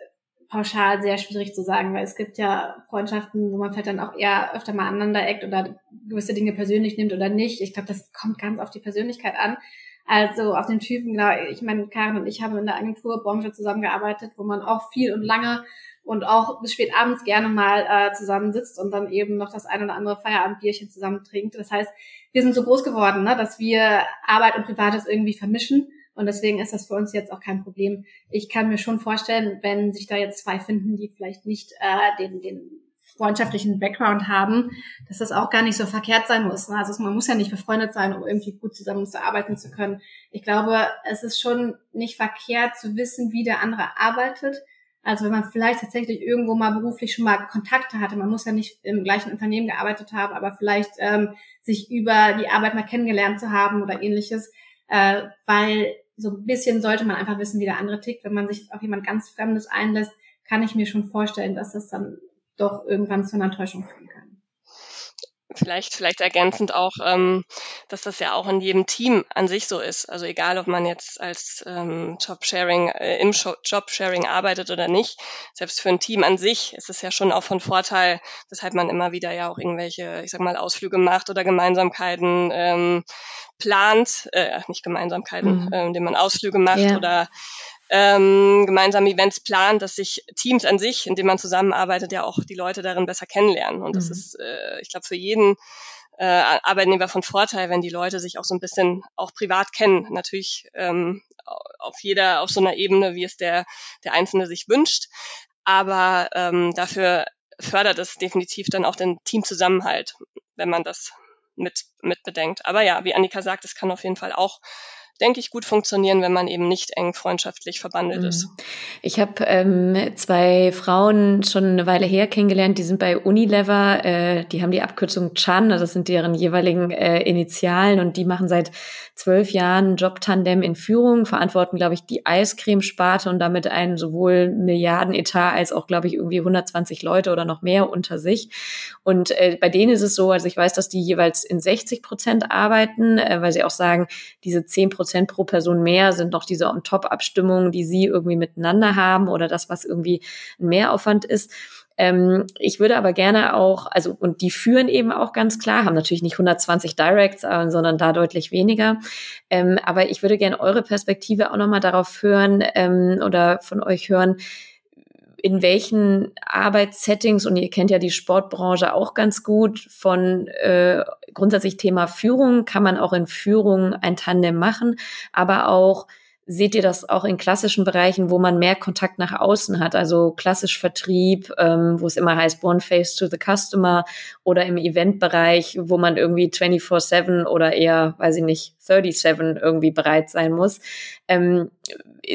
pauschal sehr schwierig zu sagen, weil es gibt ja Freundschaften, wo man vielleicht dann auch eher öfter mal aneinander eckt oder gewisse Dinge persönlich nimmt oder nicht. Ich glaube, das kommt ganz auf die Persönlichkeit an. Also auf den Typen, genau, ich meine, Karin und ich haben in der Agenturbranche zusammengearbeitet, wo man auch viel und lange und auch bis spät abends gerne mal äh, zusammensitzt und dann eben noch das ein oder andere Feierabendbierchen zusammen trinkt. Das heißt, wir sind so groß geworden, ne, dass wir Arbeit und Privates irgendwie vermischen. Und deswegen ist das für uns jetzt auch kein Problem. Ich kann mir schon vorstellen, wenn sich da jetzt zwei finden, die vielleicht nicht äh, den, den freundschaftlichen Background haben, dass das auch gar nicht so verkehrt sein muss. Ne? Also man muss ja nicht befreundet sein, um irgendwie gut zusammen zu arbeiten zu können. Ich glaube, es ist schon nicht verkehrt zu wissen, wie der andere arbeitet. Also wenn man vielleicht tatsächlich irgendwo mal beruflich schon mal Kontakte hatte, man muss ja nicht im gleichen Unternehmen gearbeitet haben, aber vielleicht ähm, sich über die Arbeit mal kennengelernt zu haben oder ähnliches, äh, weil so ein bisschen sollte man einfach wissen, wie der andere tickt. Wenn man sich auf jemand ganz Fremdes einlässt, kann ich mir schon vorstellen, dass das dann doch irgendwann zu einer Enttäuschung führen kann. Vielleicht, vielleicht ergänzend auch, ähm, dass das ja auch in jedem Team an sich so ist. Also egal, ob man jetzt als ähm, Jobsharing äh, im Jobsharing arbeitet oder nicht, selbst für ein Team an sich ist es ja schon auch von Vorteil, weshalb man immer wieder ja auch irgendwelche, ich sag mal, Ausflüge macht oder Gemeinsamkeiten ähm, plant, äh, nicht Gemeinsamkeiten, mhm. äh, indem man Ausflüge macht ja. oder ähm, gemeinsame Events plant, dass sich Teams an sich, in denen man zusammenarbeitet, ja auch die Leute darin besser kennenlernen. Und das mhm. ist, äh, ich glaube, für jeden äh, Arbeitnehmer von Vorteil, wenn die Leute sich auch so ein bisschen auch privat kennen. Natürlich ähm, auf jeder, auf so einer Ebene, wie es der, der Einzelne sich wünscht. Aber ähm, dafür fördert es definitiv dann auch den Teamzusammenhalt, wenn man das mit, mit bedenkt. Aber ja, wie Annika sagt, es kann auf jeden Fall auch denke ich, gut funktionieren, wenn man eben nicht eng freundschaftlich verbandelt mhm. ist. Ich habe ähm, zwei Frauen schon eine Weile her kennengelernt, die sind bei Unilever, äh, die haben die Abkürzung Chan, das sind deren jeweiligen äh, Initialen und die machen seit zwölf Jahren Jobtandem in Führung, verantworten, glaube ich, die Eiscremesparte und damit einen sowohl Milliardenetat als auch, glaube ich, irgendwie 120 Leute oder noch mehr unter sich. Und äh, bei denen ist es so, also ich weiß, dass die jeweils in 60 Prozent arbeiten, äh, weil sie auch sagen, diese 10 Prozent pro Person mehr sind noch diese On-Top-Abstimmungen, die sie irgendwie miteinander haben oder das, was irgendwie ein Mehraufwand ist. Ähm, ich würde aber gerne auch, also, und die führen eben auch ganz klar, haben natürlich nicht 120 Directs, äh, sondern da deutlich weniger. Ähm, aber ich würde gerne eure Perspektive auch nochmal darauf hören ähm, oder von euch hören, in welchen Arbeitssettings, und ihr kennt ja die Sportbranche auch ganz gut, von äh, grundsätzlich Thema Führung, kann man auch in Führung ein Tandem machen, aber auch Seht ihr das auch in klassischen Bereichen, wo man mehr Kontakt nach außen hat, also klassisch Vertrieb, ähm, wo es immer heißt, one face to the customer oder im Eventbereich, wo man irgendwie 24-7 oder eher, weiß ich nicht, 37 irgendwie bereit sein muss. Ähm,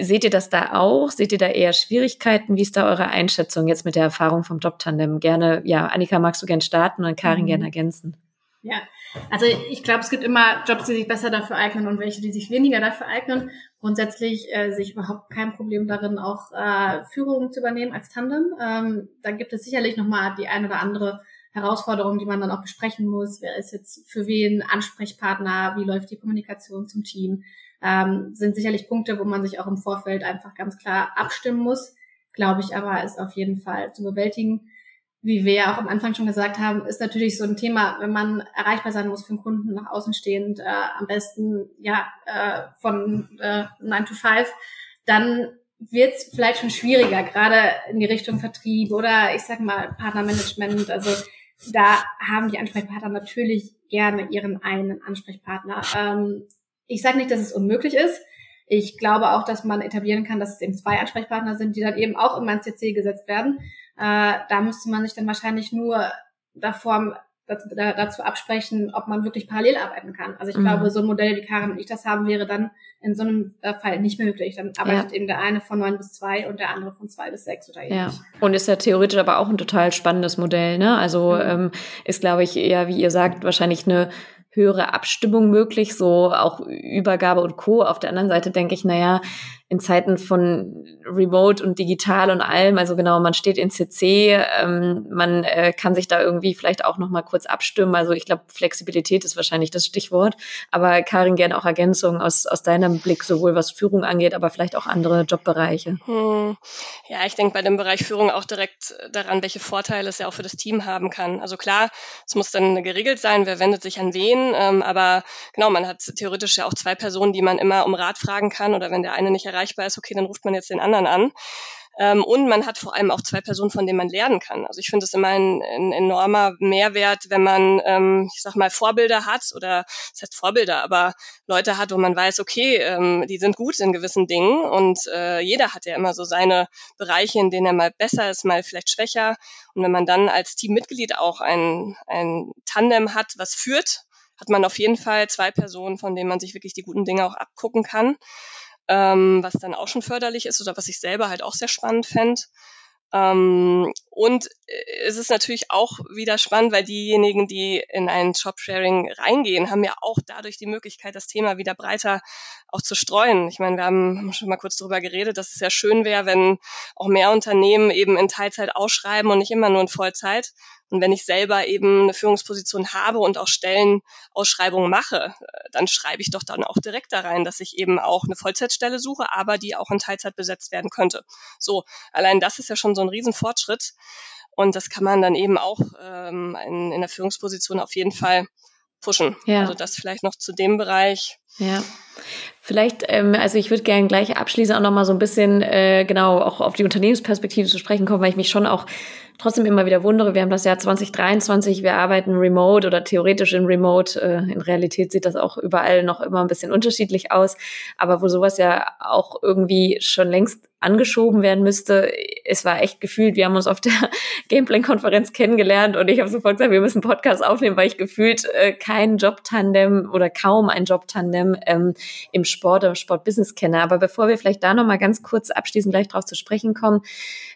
seht ihr das da auch? Seht ihr da eher Schwierigkeiten? Wie ist da eure Einschätzung jetzt mit der Erfahrung vom Jobtandem? Gerne, ja, Annika, magst du gern starten und Karin mhm. gerne ergänzen? Ja, also ich glaube, es gibt immer Jobs, die sich besser dafür eignen und welche, die sich weniger dafür eignen. Grundsätzlich äh, sehe ich überhaupt kein Problem darin, auch äh, Führung zu übernehmen als Tandem. Ähm, da gibt es sicherlich nochmal die ein oder andere Herausforderung, die man dann auch besprechen muss. Wer ist jetzt für wen Ansprechpartner? Wie läuft die Kommunikation zum Team? Ähm, sind sicherlich Punkte, wo man sich auch im Vorfeld einfach ganz klar abstimmen muss. Glaube ich aber, ist auf jeden Fall zu bewältigen wie wir ja auch am Anfang schon gesagt haben, ist natürlich so ein Thema, wenn man erreichbar sein muss für den Kunden nach außen stehend, äh, am besten ja äh, von äh, 9 to 5, dann wird es vielleicht schon schwieriger, gerade in die Richtung Vertrieb oder ich sag mal Partnermanagement. Also da haben die Ansprechpartner natürlich gerne ihren einen Ansprechpartner. Ähm, ich sage nicht, dass es unmöglich ist. Ich glaube auch, dass man etablieren kann, dass es eben zwei Ansprechpartner sind, die dann eben auch in mein CC gesetzt werden. Äh, da müsste man sich dann wahrscheinlich nur davor dazu absprechen, ob man wirklich parallel arbeiten kann. Also ich mhm. glaube, so ein Modell, wie Karin und ich das haben, wäre dann in so einem äh, Fall nicht möglich. Dann arbeitet ja. eben der eine von neun bis zwei und der andere von zwei bis sechs oder ähnlich. Ja. Und ist ja theoretisch aber auch ein total spannendes Modell. Ne? Also mhm. ähm, ist, glaube ich, eher, wie ihr sagt, wahrscheinlich eine höhere Abstimmung möglich, so auch Übergabe und Co. Auf der anderen Seite denke ich, naja, in Zeiten von Remote und digital und allem, also genau, man steht in CC, ähm, man äh, kann sich da irgendwie vielleicht auch noch mal kurz abstimmen. Also ich glaube, Flexibilität ist wahrscheinlich das Stichwort. Aber Karin, gerne auch Ergänzungen aus, aus deinem Blick, sowohl was Führung angeht, aber vielleicht auch andere Jobbereiche. Hm. Ja, ich denke bei dem Bereich Führung auch direkt daran, welche Vorteile es ja auch für das Team haben kann. Also klar, es muss dann geregelt sein, wer wendet sich an wen, ähm, aber genau, man hat theoretisch ja auch zwei Personen, die man immer um Rat fragen kann oder wenn der eine nicht erreichbar ist, okay, dann ruft man jetzt den anderen an. Ähm, und man hat vor allem auch zwei Personen, von denen man lernen kann. Also ich finde es immer ein, ein, enormer Mehrwert, wenn man, ähm, ich sag mal, Vorbilder hat oder das heißt Vorbilder, aber Leute hat, wo man weiß, okay, ähm, die sind gut in gewissen Dingen und äh, jeder hat ja immer so seine Bereiche, in denen er mal besser ist, mal vielleicht schwächer. Und wenn man dann als Teammitglied auch ein, ein Tandem hat, was führt, hat man auf jeden Fall zwei Personen, von denen man sich wirklich die guten Dinge auch abgucken kann ähm, was dann auch schon förderlich ist oder was ich selber halt auch sehr spannend fände. Ähm, und äh, es ist natürlich auch wieder spannend, weil diejenigen, die in ein Jobsharing reingehen, haben ja auch dadurch die Möglichkeit, das Thema wieder breiter auch zu streuen. Ich meine, wir haben schon mal kurz darüber geredet, dass es ja schön wäre, wenn auch mehr Unternehmen eben in Teilzeit ausschreiben und nicht immer nur in Vollzeit. Und wenn ich selber eben eine Führungsposition habe und auch Stellenausschreibungen mache, dann schreibe ich doch dann auch direkt da rein, dass ich eben auch eine Vollzeitstelle suche, aber die auch in Teilzeit besetzt werden könnte. So, allein das ist ja schon so ein Riesenfortschritt. Und das kann man dann eben auch ähm, in, in der Führungsposition auf jeden Fall pushen. Ja. Also das vielleicht noch zu dem Bereich. Ja. Vielleicht, ähm, also ich würde gerne gleich abschließend auch nochmal so ein bisschen äh, genau auch auf die Unternehmensperspektive zu sprechen kommen, weil ich mich schon auch trotzdem immer wieder wundere. Wir haben das Jahr 2023, wir arbeiten remote oder theoretisch in remote. Äh, in Realität sieht das auch überall noch immer ein bisschen unterschiedlich aus. Aber wo sowas ja auch irgendwie schon längst angeschoben werden müsste. Es war echt gefühlt, wir haben uns auf der Gameplan-Konferenz kennengelernt und ich habe sofort gesagt, wir müssen Podcast aufnehmen, weil ich gefühlt äh, kein Job-Tandem oder kaum ein Job-Tandem ähm, im Sport oder Sport-Business kenne. Aber bevor wir vielleicht da nochmal ganz kurz abschließend gleich drauf zu sprechen kommen,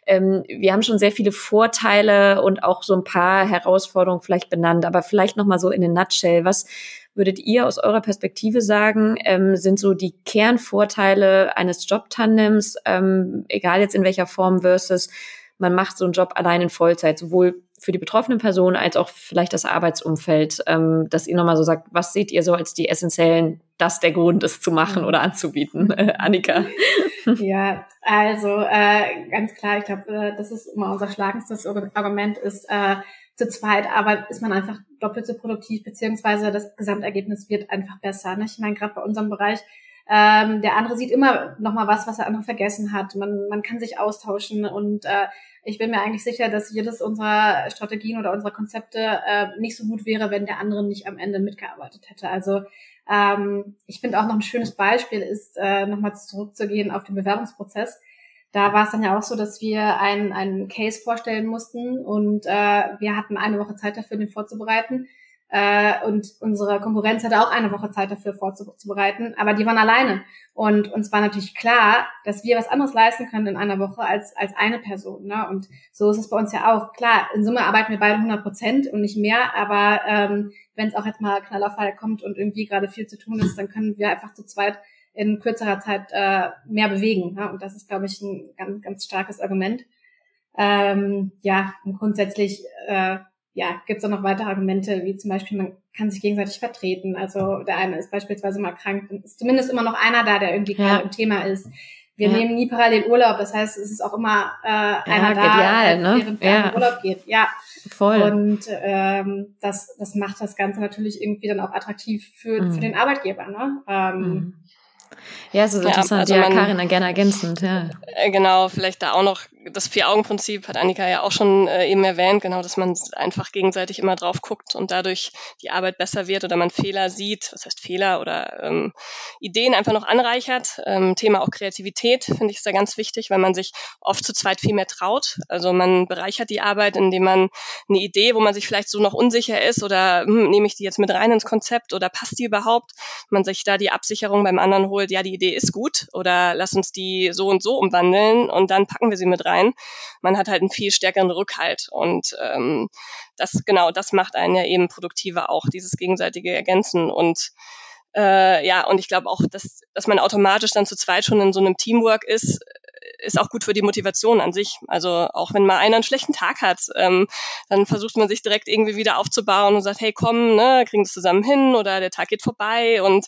ähm, wir haben schon sehr viele Vorteile und auch so ein paar Herausforderungen vielleicht benannt, aber vielleicht nochmal so in a nutshell. Was würdet ihr aus eurer Perspektive sagen, ähm, sind so die Kernvorteile eines Jobtandems, ähm, egal jetzt in welcher Form versus man macht so einen Job allein in Vollzeit, sowohl für die betroffenen Personen als auch vielleicht das Arbeitsumfeld, ähm, dass ihr nochmal so sagt, was seht ihr so als die essentiellen, das der Grund ist zu machen oder anzubieten? Äh, Annika. Ja, also äh, ganz klar, ich glaube, äh, das ist immer unser schlagendstes Argument ist, äh, zu zweit aber ist man einfach doppelt so produktiv, beziehungsweise das Gesamtergebnis wird einfach besser. Ne? Ich meine, gerade bei unserem Bereich, ähm, der andere sieht immer noch mal was, was der andere vergessen hat. Man, man kann sich austauschen und äh, ich bin mir eigentlich sicher, dass jedes unserer Strategien oder unserer Konzepte äh, nicht so gut wäre, wenn der andere nicht am Ende mitgearbeitet hätte. Also ähm, ich finde auch noch ein schönes Beispiel ist, äh, nochmal zurückzugehen auf den Bewerbungsprozess da war es dann ja auch so, dass wir einen, einen Case vorstellen mussten und äh, wir hatten eine Woche Zeit dafür, den vorzubereiten. Äh, und unsere Konkurrenz hatte auch eine Woche Zeit dafür vorzubereiten, aber die waren alleine. Und uns war natürlich klar, dass wir was anderes leisten können in einer Woche als, als eine Person. Ne? Und so ist es bei uns ja auch. Klar, in Summe arbeiten wir beide 100 Prozent und nicht mehr, aber ähm, wenn es auch jetzt mal Knallerfall kommt und irgendwie gerade viel zu tun ist, dann können wir einfach zu zweit in kürzerer Zeit äh, mehr bewegen. Ja? Und das ist, glaube ich, ein ganz, ganz starkes Argument. Ähm, ja, und grundsätzlich äh, ja, gibt es auch noch weitere Argumente, wie zum Beispiel, man kann sich gegenseitig vertreten. Also der eine ist beispielsweise mal krank, dann ist zumindest immer noch einer da, der irgendwie ja. gerade im Thema ist. Wir ja. nehmen nie parallel Urlaub, das heißt, es ist auch immer äh, ja, einer da, genial, ne? während der ja. Urlaub geht. Ja, voll. Und ähm, das, das macht das Ganze natürlich irgendwie dann auch attraktiv für, mhm. für den Arbeitgeber. Ne? Ähm, mhm. Ja, es ist interessant. Ja, also ja Karin, gerne ergänzend, ja. Äh, genau, vielleicht da auch noch das Vier-Augen-Prinzip hat Annika ja auch schon äh, eben erwähnt, genau, dass man einfach gegenseitig immer drauf guckt und dadurch die Arbeit besser wird oder man Fehler sieht, was heißt Fehler oder ähm, Ideen einfach noch anreichert. Ähm, Thema auch Kreativität finde ich ist da ganz wichtig, weil man sich oft zu zweit viel mehr traut. Also man bereichert die Arbeit, indem man eine Idee, wo man sich vielleicht so noch unsicher ist oder hm, nehme ich die jetzt mit rein ins Konzept oder passt die überhaupt, man sich da die Absicherung beim anderen holt, ja, die Idee ist gut oder lass uns die so und so umwandeln und dann packen wir sie mit rein. Man hat halt einen viel stärkeren Rückhalt und ähm, das genau, das macht einen ja eben produktiver auch, dieses gegenseitige Ergänzen und äh, ja, und ich glaube auch, dass, dass man automatisch dann zu zweit schon in so einem Teamwork ist, ist auch gut für die Motivation an sich. Also auch wenn mal einer einen schlechten Tag hat, ähm, dann versucht man sich direkt irgendwie wieder aufzubauen und sagt, hey komm, ne, kriegen das zusammen hin oder der Tag geht vorbei und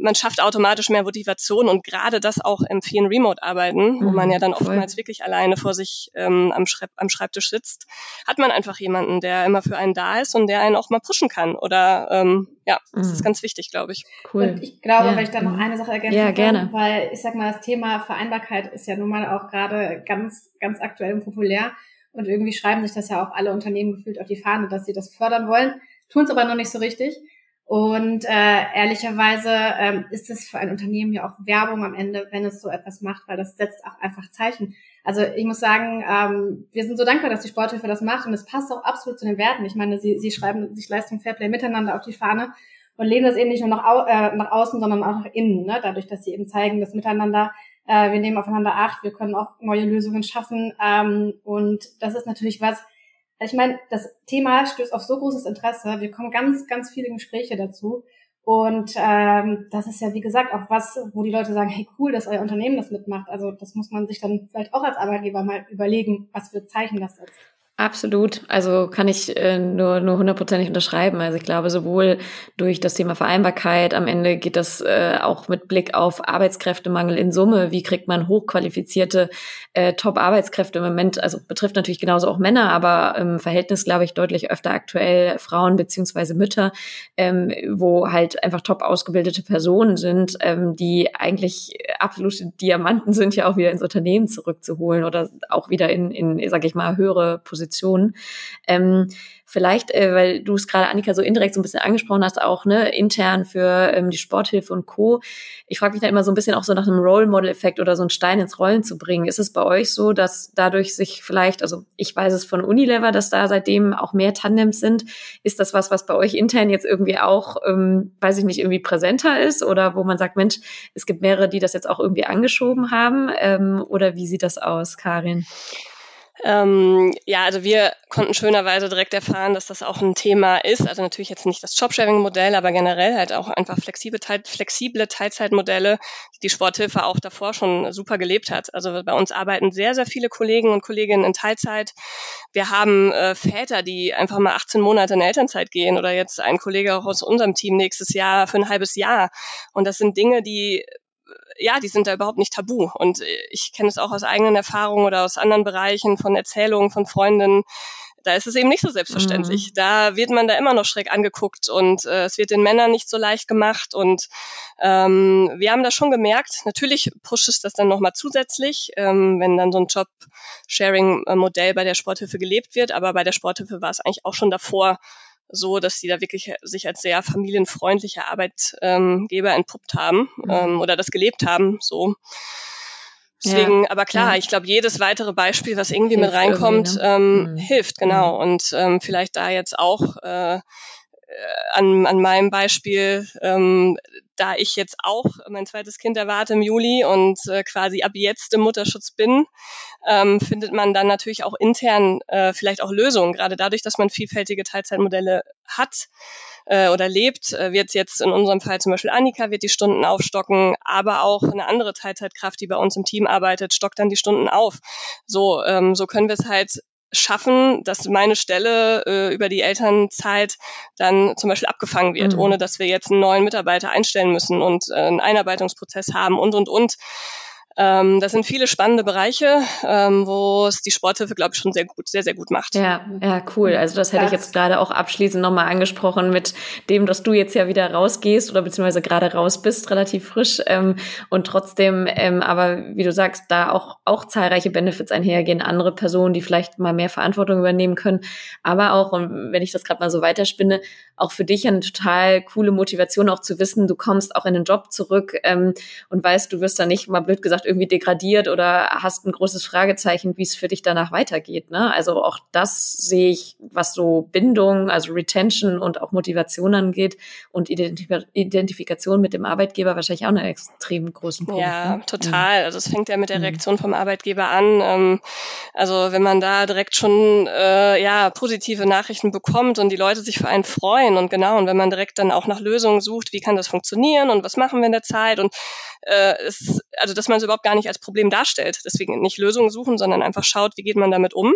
man schafft automatisch mehr Motivation und gerade das auch im vielen Remote-Arbeiten, wo man mhm, ja dann oftmals wirklich alleine vor sich ähm, am, Schreib am Schreibtisch sitzt, hat man einfach jemanden, der immer für einen da ist und der einen auch mal pushen kann. Oder ähm, ja, das ist mhm. ganz wichtig, glaube ich. Cool. Und ich glaube, ja. wenn ich da noch mhm. eine Sache ergänzen ja, gerne. weil ich sag mal, das Thema Vereinbarkeit ist ja nun mal auch gerade ganz, ganz aktuell und populär. Und irgendwie schreiben sich das ja auch alle Unternehmen gefühlt auf die Fahne, dass sie das fördern wollen, tun es aber noch nicht so richtig. Und äh, ehrlicherweise ähm, ist es für ein Unternehmen ja auch Werbung am Ende, wenn es so etwas macht, weil das setzt auch einfach Zeichen. Also ich muss sagen, ähm, wir sind so dankbar, dass die Sporthilfe das macht und es passt auch absolut zu den Werten. Ich meine, sie, sie schreiben sich Leistung Fairplay miteinander auf die Fahne und lehnen das eben nicht nur nach, au äh, nach außen, sondern auch nach innen, ne? dadurch, dass sie eben zeigen, dass miteinander, äh, wir nehmen aufeinander Acht, wir können auch neue Lösungen schaffen ähm, und das ist natürlich was, ich meine, das Thema stößt auf so großes Interesse. Wir kommen ganz, ganz viele Gespräche dazu. Und ähm, das ist ja, wie gesagt, auch was, wo die Leute sagen, hey cool, dass euer Unternehmen das mitmacht. Also das muss man sich dann vielleicht auch als Arbeitgeber mal überlegen, was für Zeichen das setzt. Absolut. Also kann ich äh, nur nur hundertprozentig unterschreiben. Also ich glaube, sowohl durch das Thema Vereinbarkeit, am Ende geht das äh, auch mit Blick auf Arbeitskräftemangel in Summe. Wie kriegt man hochqualifizierte äh, Top-Arbeitskräfte im Moment? Also betrifft natürlich genauso auch Männer, aber im Verhältnis, glaube ich, deutlich öfter aktuell Frauen beziehungsweise Mütter, ähm, wo halt einfach top ausgebildete Personen sind, ähm, die eigentlich absolute Diamanten sind, ja auch wieder ins Unternehmen zurückzuholen oder auch wieder in, in sage ich mal, höhere Positionen Positionen. Ähm, vielleicht, äh, weil du es gerade, Annika, so indirekt so ein bisschen angesprochen hast, auch ne, intern für ähm, die Sporthilfe und Co. Ich frage mich da immer so ein bisschen auch so nach einem Role-Model-Effekt oder so einen Stein ins Rollen zu bringen. Ist es bei euch so, dass dadurch sich vielleicht, also ich weiß es von Unilever, dass da seitdem auch mehr Tandems sind. Ist das was, was bei euch intern jetzt irgendwie auch, ähm, weiß ich nicht, irgendwie präsenter ist oder wo man sagt, Mensch, es gibt mehrere, die das jetzt auch irgendwie angeschoben haben? Ähm, oder wie sieht das aus, Karin? Ähm, ja, also wir konnten schönerweise direkt erfahren, dass das auch ein Thema ist. Also natürlich jetzt nicht das Jobsharing-Modell, aber generell halt auch einfach flexible, flexible Teilzeitmodelle, die die Sporthilfe auch davor schon super gelebt hat. Also bei uns arbeiten sehr, sehr viele Kollegen und Kolleginnen in Teilzeit. Wir haben äh, Väter, die einfach mal 18 Monate in Elternzeit gehen oder jetzt ein Kollege auch aus unserem Team nächstes Jahr für ein halbes Jahr. Und das sind Dinge, die ja, die sind da überhaupt nicht tabu. Und ich kenne es auch aus eigenen Erfahrungen oder aus anderen Bereichen von Erzählungen von Freundinnen. Da ist es eben nicht so selbstverständlich. Mhm. Da wird man da immer noch schräg angeguckt und äh, es wird den Männern nicht so leicht gemacht. Und ähm, wir haben da schon gemerkt, natürlich pusht es das dann nochmal zusätzlich, ähm, wenn dann so ein Job-Sharing-Modell bei der Sporthilfe gelebt wird. Aber bei der Sporthilfe war es eigentlich auch schon davor so, dass die da wirklich sich als sehr familienfreundliche Arbeitgeber entpuppt haben mhm. ähm, oder das gelebt haben. So. Deswegen, ja, aber klar, ja. ich glaube, jedes weitere Beispiel, was irgendwie hilft mit reinkommt, ne? ähm, mhm. hilft, genau. Mhm. Und ähm, vielleicht da jetzt auch äh, an, an meinem Beispiel, ähm, da ich jetzt auch mein zweites Kind erwarte im Juli und äh, quasi ab jetzt im Mutterschutz bin, ähm, findet man dann natürlich auch intern äh, vielleicht auch Lösungen. Gerade dadurch, dass man vielfältige Teilzeitmodelle hat äh, oder lebt, äh, wird jetzt in unserem Fall zum Beispiel Annika wird die Stunden aufstocken, aber auch eine andere Teilzeitkraft, die bei uns im Team arbeitet, stockt dann die Stunden auf. So, ähm, so können wir es halt schaffen, dass meine Stelle äh, über die Elternzeit dann zum Beispiel abgefangen wird, mhm. ohne dass wir jetzt einen neuen Mitarbeiter einstellen müssen und äh, einen Einarbeitungsprozess haben und, und, und. Ähm, das sind viele spannende Bereiche, ähm, wo es die Sporthilfe, glaube ich, schon sehr gut, sehr, sehr gut macht. Ja, ja, cool. Also das hätte das. ich jetzt gerade auch abschließend nochmal angesprochen mit dem, dass du jetzt ja wieder rausgehst oder beziehungsweise gerade raus bist, relativ frisch ähm, und trotzdem, ähm, aber wie du sagst, da auch, auch zahlreiche Benefits einhergehen, andere Personen, die vielleicht mal mehr Verantwortung übernehmen können, aber auch, und wenn ich das gerade mal so weiterspinne, auch für dich eine total coole Motivation, auch zu wissen, du kommst auch in den Job zurück ähm, und weißt, du wirst da nicht mal blöd gesagt irgendwie degradiert oder hast ein großes Fragezeichen, wie es für dich danach weitergeht. Ne? Also auch das sehe ich, was so Bindung, also Retention und auch Motivation angeht und Identif Identifikation mit dem Arbeitgeber wahrscheinlich auch einen extrem großen Punkt. Ja, ne? total. Also es fängt ja mit der mhm. Reaktion vom Arbeitgeber an. Ähm, also wenn man da direkt schon äh, ja positive Nachrichten bekommt und die Leute sich für einen freuen und genau und wenn man direkt dann auch nach Lösungen sucht, wie kann das funktionieren und was machen wir in der Zeit und äh, es, also dass man es überhaupt gar nicht als Problem darstellt. Deswegen nicht Lösungen suchen, sondern einfach schaut, wie geht man damit um.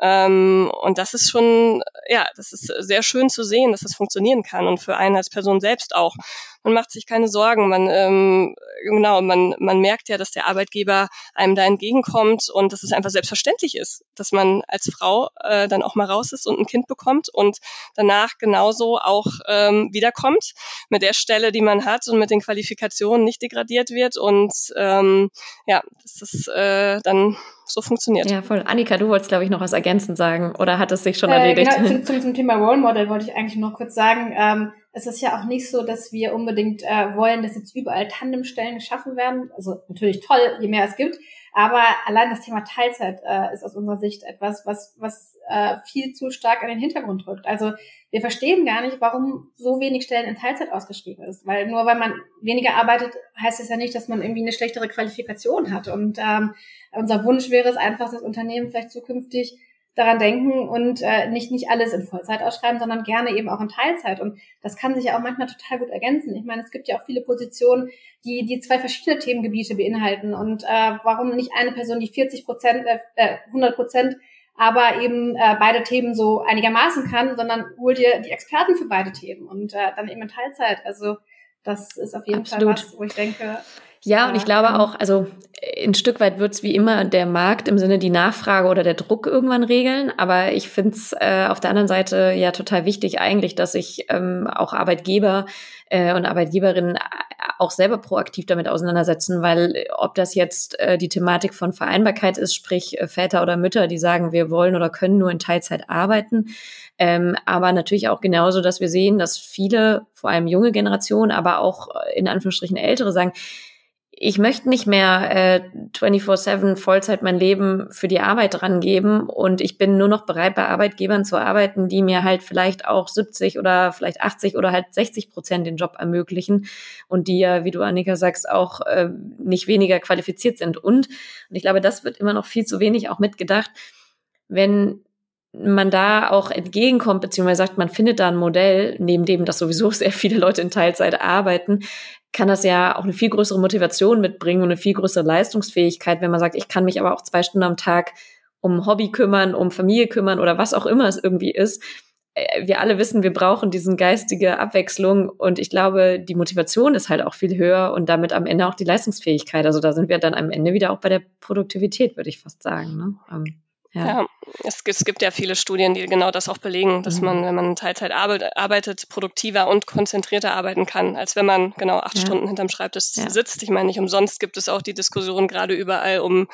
Ähm, und das ist schon, ja, das ist sehr schön zu sehen, dass das funktionieren kann und für einen als Person selbst auch man macht sich keine Sorgen. Man, ähm, genau, man, man merkt ja, dass der Arbeitgeber einem da entgegenkommt und dass es einfach selbstverständlich ist, dass man als Frau äh, dann auch mal raus ist und ein Kind bekommt und danach genauso auch ähm, wiederkommt mit der Stelle, die man hat und mit den Qualifikationen nicht degradiert wird und ähm, ja, das ist äh, dann so funktioniert. Ja, voll. Annika, du wolltest, glaube ich, noch was ergänzend sagen oder hat es sich schon äh, erledigt? Genau, zum, zum, zum Thema Role Model wollte ich eigentlich noch kurz sagen. Ähm, es ist ja auch nicht so, dass wir unbedingt äh, wollen, dass jetzt überall Tandemstellen geschaffen werden. Also natürlich toll, je mehr es gibt. Aber allein das Thema Teilzeit äh, ist aus unserer Sicht etwas, was, was äh, viel zu stark in den Hintergrund rückt. Also wir verstehen gar nicht, warum so wenig Stellen in Teilzeit ausgeschrieben ist. Weil nur weil man weniger arbeitet, heißt es ja nicht, dass man irgendwie eine schlechtere Qualifikation hat. Und ähm, unser Wunsch wäre es einfach, dass Unternehmen vielleicht zukünftig daran denken und äh, nicht nicht alles in Vollzeit ausschreiben, sondern gerne eben auch in Teilzeit. Und das kann sich ja auch manchmal total gut ergänzen. Ich meine, es gibt ja auch viele Positionen, die die zwei verschiedene Themengebiete beinhalten. Und äh, warum nicht eine Person, die 40 Prozent, äh, 100 Prozent, aber eben äh, beide Themen so einigermaßen kann, sondern hol dir die Experten für beide Themen und äh, dann eben in Teilzeit. Also das ist auf jeden Absolut. Fall was, wo ich denke, ja, und ich glaube auch, also ein Stück weit wird es wie immer der Markt im Sinne die Nachfrage oder der Druck irgendwann regeln. Aber ich finde es äh, auf der anderen Seite ja total wichtig eigentlich, dass sich ähm, auch Arbeitgeber äh, und Arbeitgeberinnen auch selber proaktiv damit auseinandersetzen, weil äh, ob das jetzt äh, die Thematik von Vereinbarkeit ist, sprich äh, Väter oder Mütter, die sagen, wir wollen oder können nur in Teilzeit arbeiten, ähm, aber natürlich auch genauso, dass wir sehen, dass viele, vor allem junge Generationen, aber auch äh, in Anführungsstrichen ältere sagen, ich möchte nicht mehr äh, 24/7 Vollzeit mein Leben für die Arbeit rangeben und ich bin nur noch bereit, bei Arbeitgebern zu arbeiten, die mir halt vielleicht auch 70 oder vielleicht 80 oder halt 60 Prozent den Job ermöglichen und die ja, wie du Annika sagst, auch äh, nicht weniger qualifiziert sind. Und, und ich glaube, das wird immer noch viel zu wenig auch mitgedacht, wenn man da auch entgegenkommt, beziehungsweise sagt, man findet da ein Modell, neben dem, dass sowieso sehr viele Leute in Teilzeit arbeiten, kann das ja auch eine viel größere Motivation mitbringen und eine viel größere Leistungsfähigkeit, wenn man sagt, ich kann mich aber auch zwei Stunden am Tag um Hobby kümmern, um Familie kümmern oder was auch immer es irgendwie ist. Äh, wir alle wissen, wir brauchen diesen geistige Abwechslung und ich glaube, die Motivation ist halt auch viel höher und damit am Ende auch die Leistungsfähigkeit. Also da sind wir dann am Ende wieder auch bei der Produktivität, würde ich fast sagen. Ne? Ja, ja es, es, gibt ja viele Studien, die genau das auch belegen, dass mhm. man, wenn man Teilzeit arbeitet, produktiver und konzentrierter arbeiten kann, als wenn man genau acht ja. Stunden hinterm Schreibtisch ja. sitzt. Ich meine, nicht umsonst gibt es auch die Diskussion gerade überall um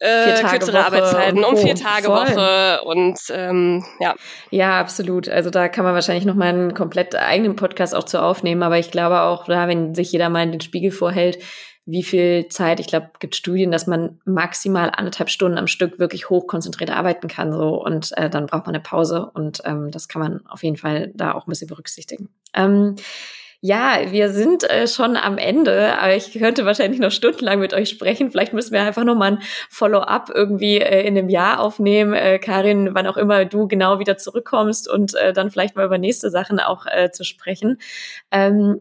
äh, kürzere Woche Arbeitszeiten, um vier Tage Voll. Woche und ähm, ja. Ja, absolut. Also da kann man wahrscheinlich noch mal einen komplett eigenen Podcast auch zu aufnehmen, aber ich glaube auch, da, wenn sich jeder mal in den Spiegel vorhält, wie viel Zeit, ich glaube, gibt Studien, dass man maximal anderthalb Stunden am Stück wirklich hochkonzentriert arbeiten kann so und äh, dann braucht man eine Pause und ähm, das kann man auf jeden Fall da auch ein bisschen berücksichtigen. Ähm, ja, wir sind äh, schon am Ende, aber ich könnte wahrscheinlich noch stundenlang mit euch sprechen. Vielleicht müssen wir einfach noch mal ein Follow-up irgendwie äh, in einem Jahr aufnehmen, äh, Karin, wann auch immer du genau wieder zurückkommst und äh, dann vielleicht mal über nächste Sachen auch äh, zu sprechen. Ähm,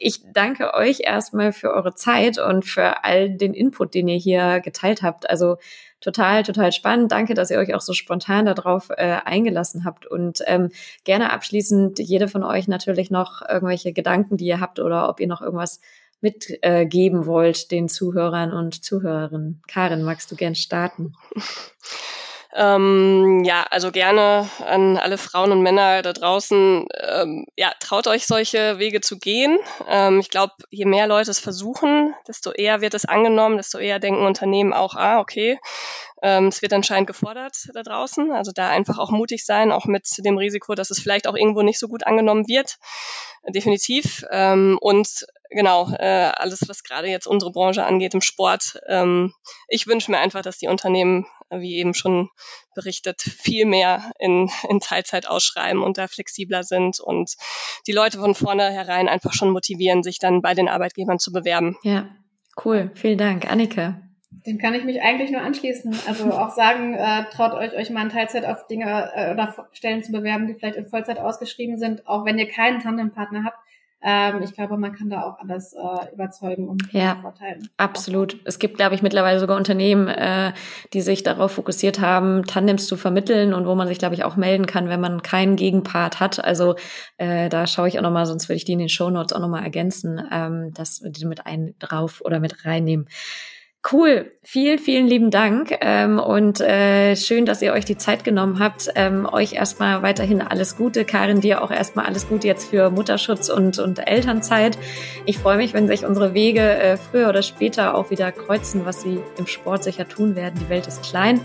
ich danke euch erstmal für eure Zeit und für all den Input, den ihr hier geteilt habt. Also total, total spannend. Danke, dass ihr euch auch so spontan darauf äh, eingelassen habt. Und ähm, gerne abschließend jede von euch natürlich noch irgendwelche Gedanken, die ihr habt oder ob ihr noch irgendwas mitgeben äh, wollt den Zuhörern und Zuhörerinnen. Karin, magst du gern starten? Ähm, ja, also gerne an alle Frauen und Männer da draußen, ähm, ja, traut euch solche Wege zu gehen. Ähm, ich glaube, je mehr Leute es versuchen, desto eher wird es angenommen, desto eher denken Unternehmen auch, ah, okay, ähm, es wird anscheinend gefordert da draußen. Also da einfach auch mutig sein, auch mit dem Risiko, dass es vielleicht auch irgendwo nicht so gut angenommen wird. Definitiv. Ähm, und genau, äh, alles, was gerade jetzt unsere Branche angeht im Sport. Ähm, ich wünsche mir einfach, dass die Unternehmen, wie eben schon berichtet, viel mehr in, in Teilzeit ausschreiben und da flexibler sind und die Leute von vornherein einfach schon motivieren, sich dann bei den Arbeitgebern zu bewerben. Ja, cool. Vielen Dank. Annike. Dem kann ich mich eigentlich nur anschließen. Also auch sagen, äh, traut euch, euch mal in Teilzeit auf Dinge äh, oder Stellen zu bewerben, die vielleicht in Vollzeit ausgeschrieben sind, auch wenn ihr keinen Tandempartner habt. Ähm, ich glaube, man kann da auch alles äh, überzeugen und ja, Vorteilen. Absolut. Es gibt, glaube ich, mittlerweile sogar Unternehmen, äh, die sich darauf fokussiert haben, Tandems zu vermitteln und wo man sich, glaube ich, auch melden kann, wenn man keinen Gegenpart hat. Also äh, da schaue ich auch nochmal, sonst würde ich die in den Show Notes auch nochmal ergänzen, ähm, dass wir die mit ein drauf oder mit reinnehmen. Cool, vielen, vielen lieben Dank ähm, und äh, schön, dass ihr euch die Zeit genommen habt. Ähm, euch erstmal weiterhin alles Gute. Karin, dir auch erstmal alles Gute jetzt für Mutterschutz und, und Elternzeit. Ich freue mich, wenn sich unsere Wege äh, früher oder später auch wieder kreuzen, was sie im Sport sicher tun werden. Die Welt ist klein.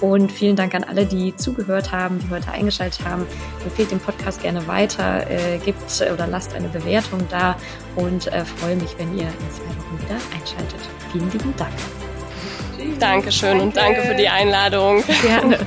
Und vielen Dank an alle, die zugehört haben, die heute eingeschaltet haben. Empfehlt den Podcast gerne weiter, äh, gibt oder lasst eine Bewertung da und äh, freue mich, wenn ihr in zwei Wochen wieder einschaltet. Vielen lieben Dank. Dankeschön und danke für die Einladung. Gerne.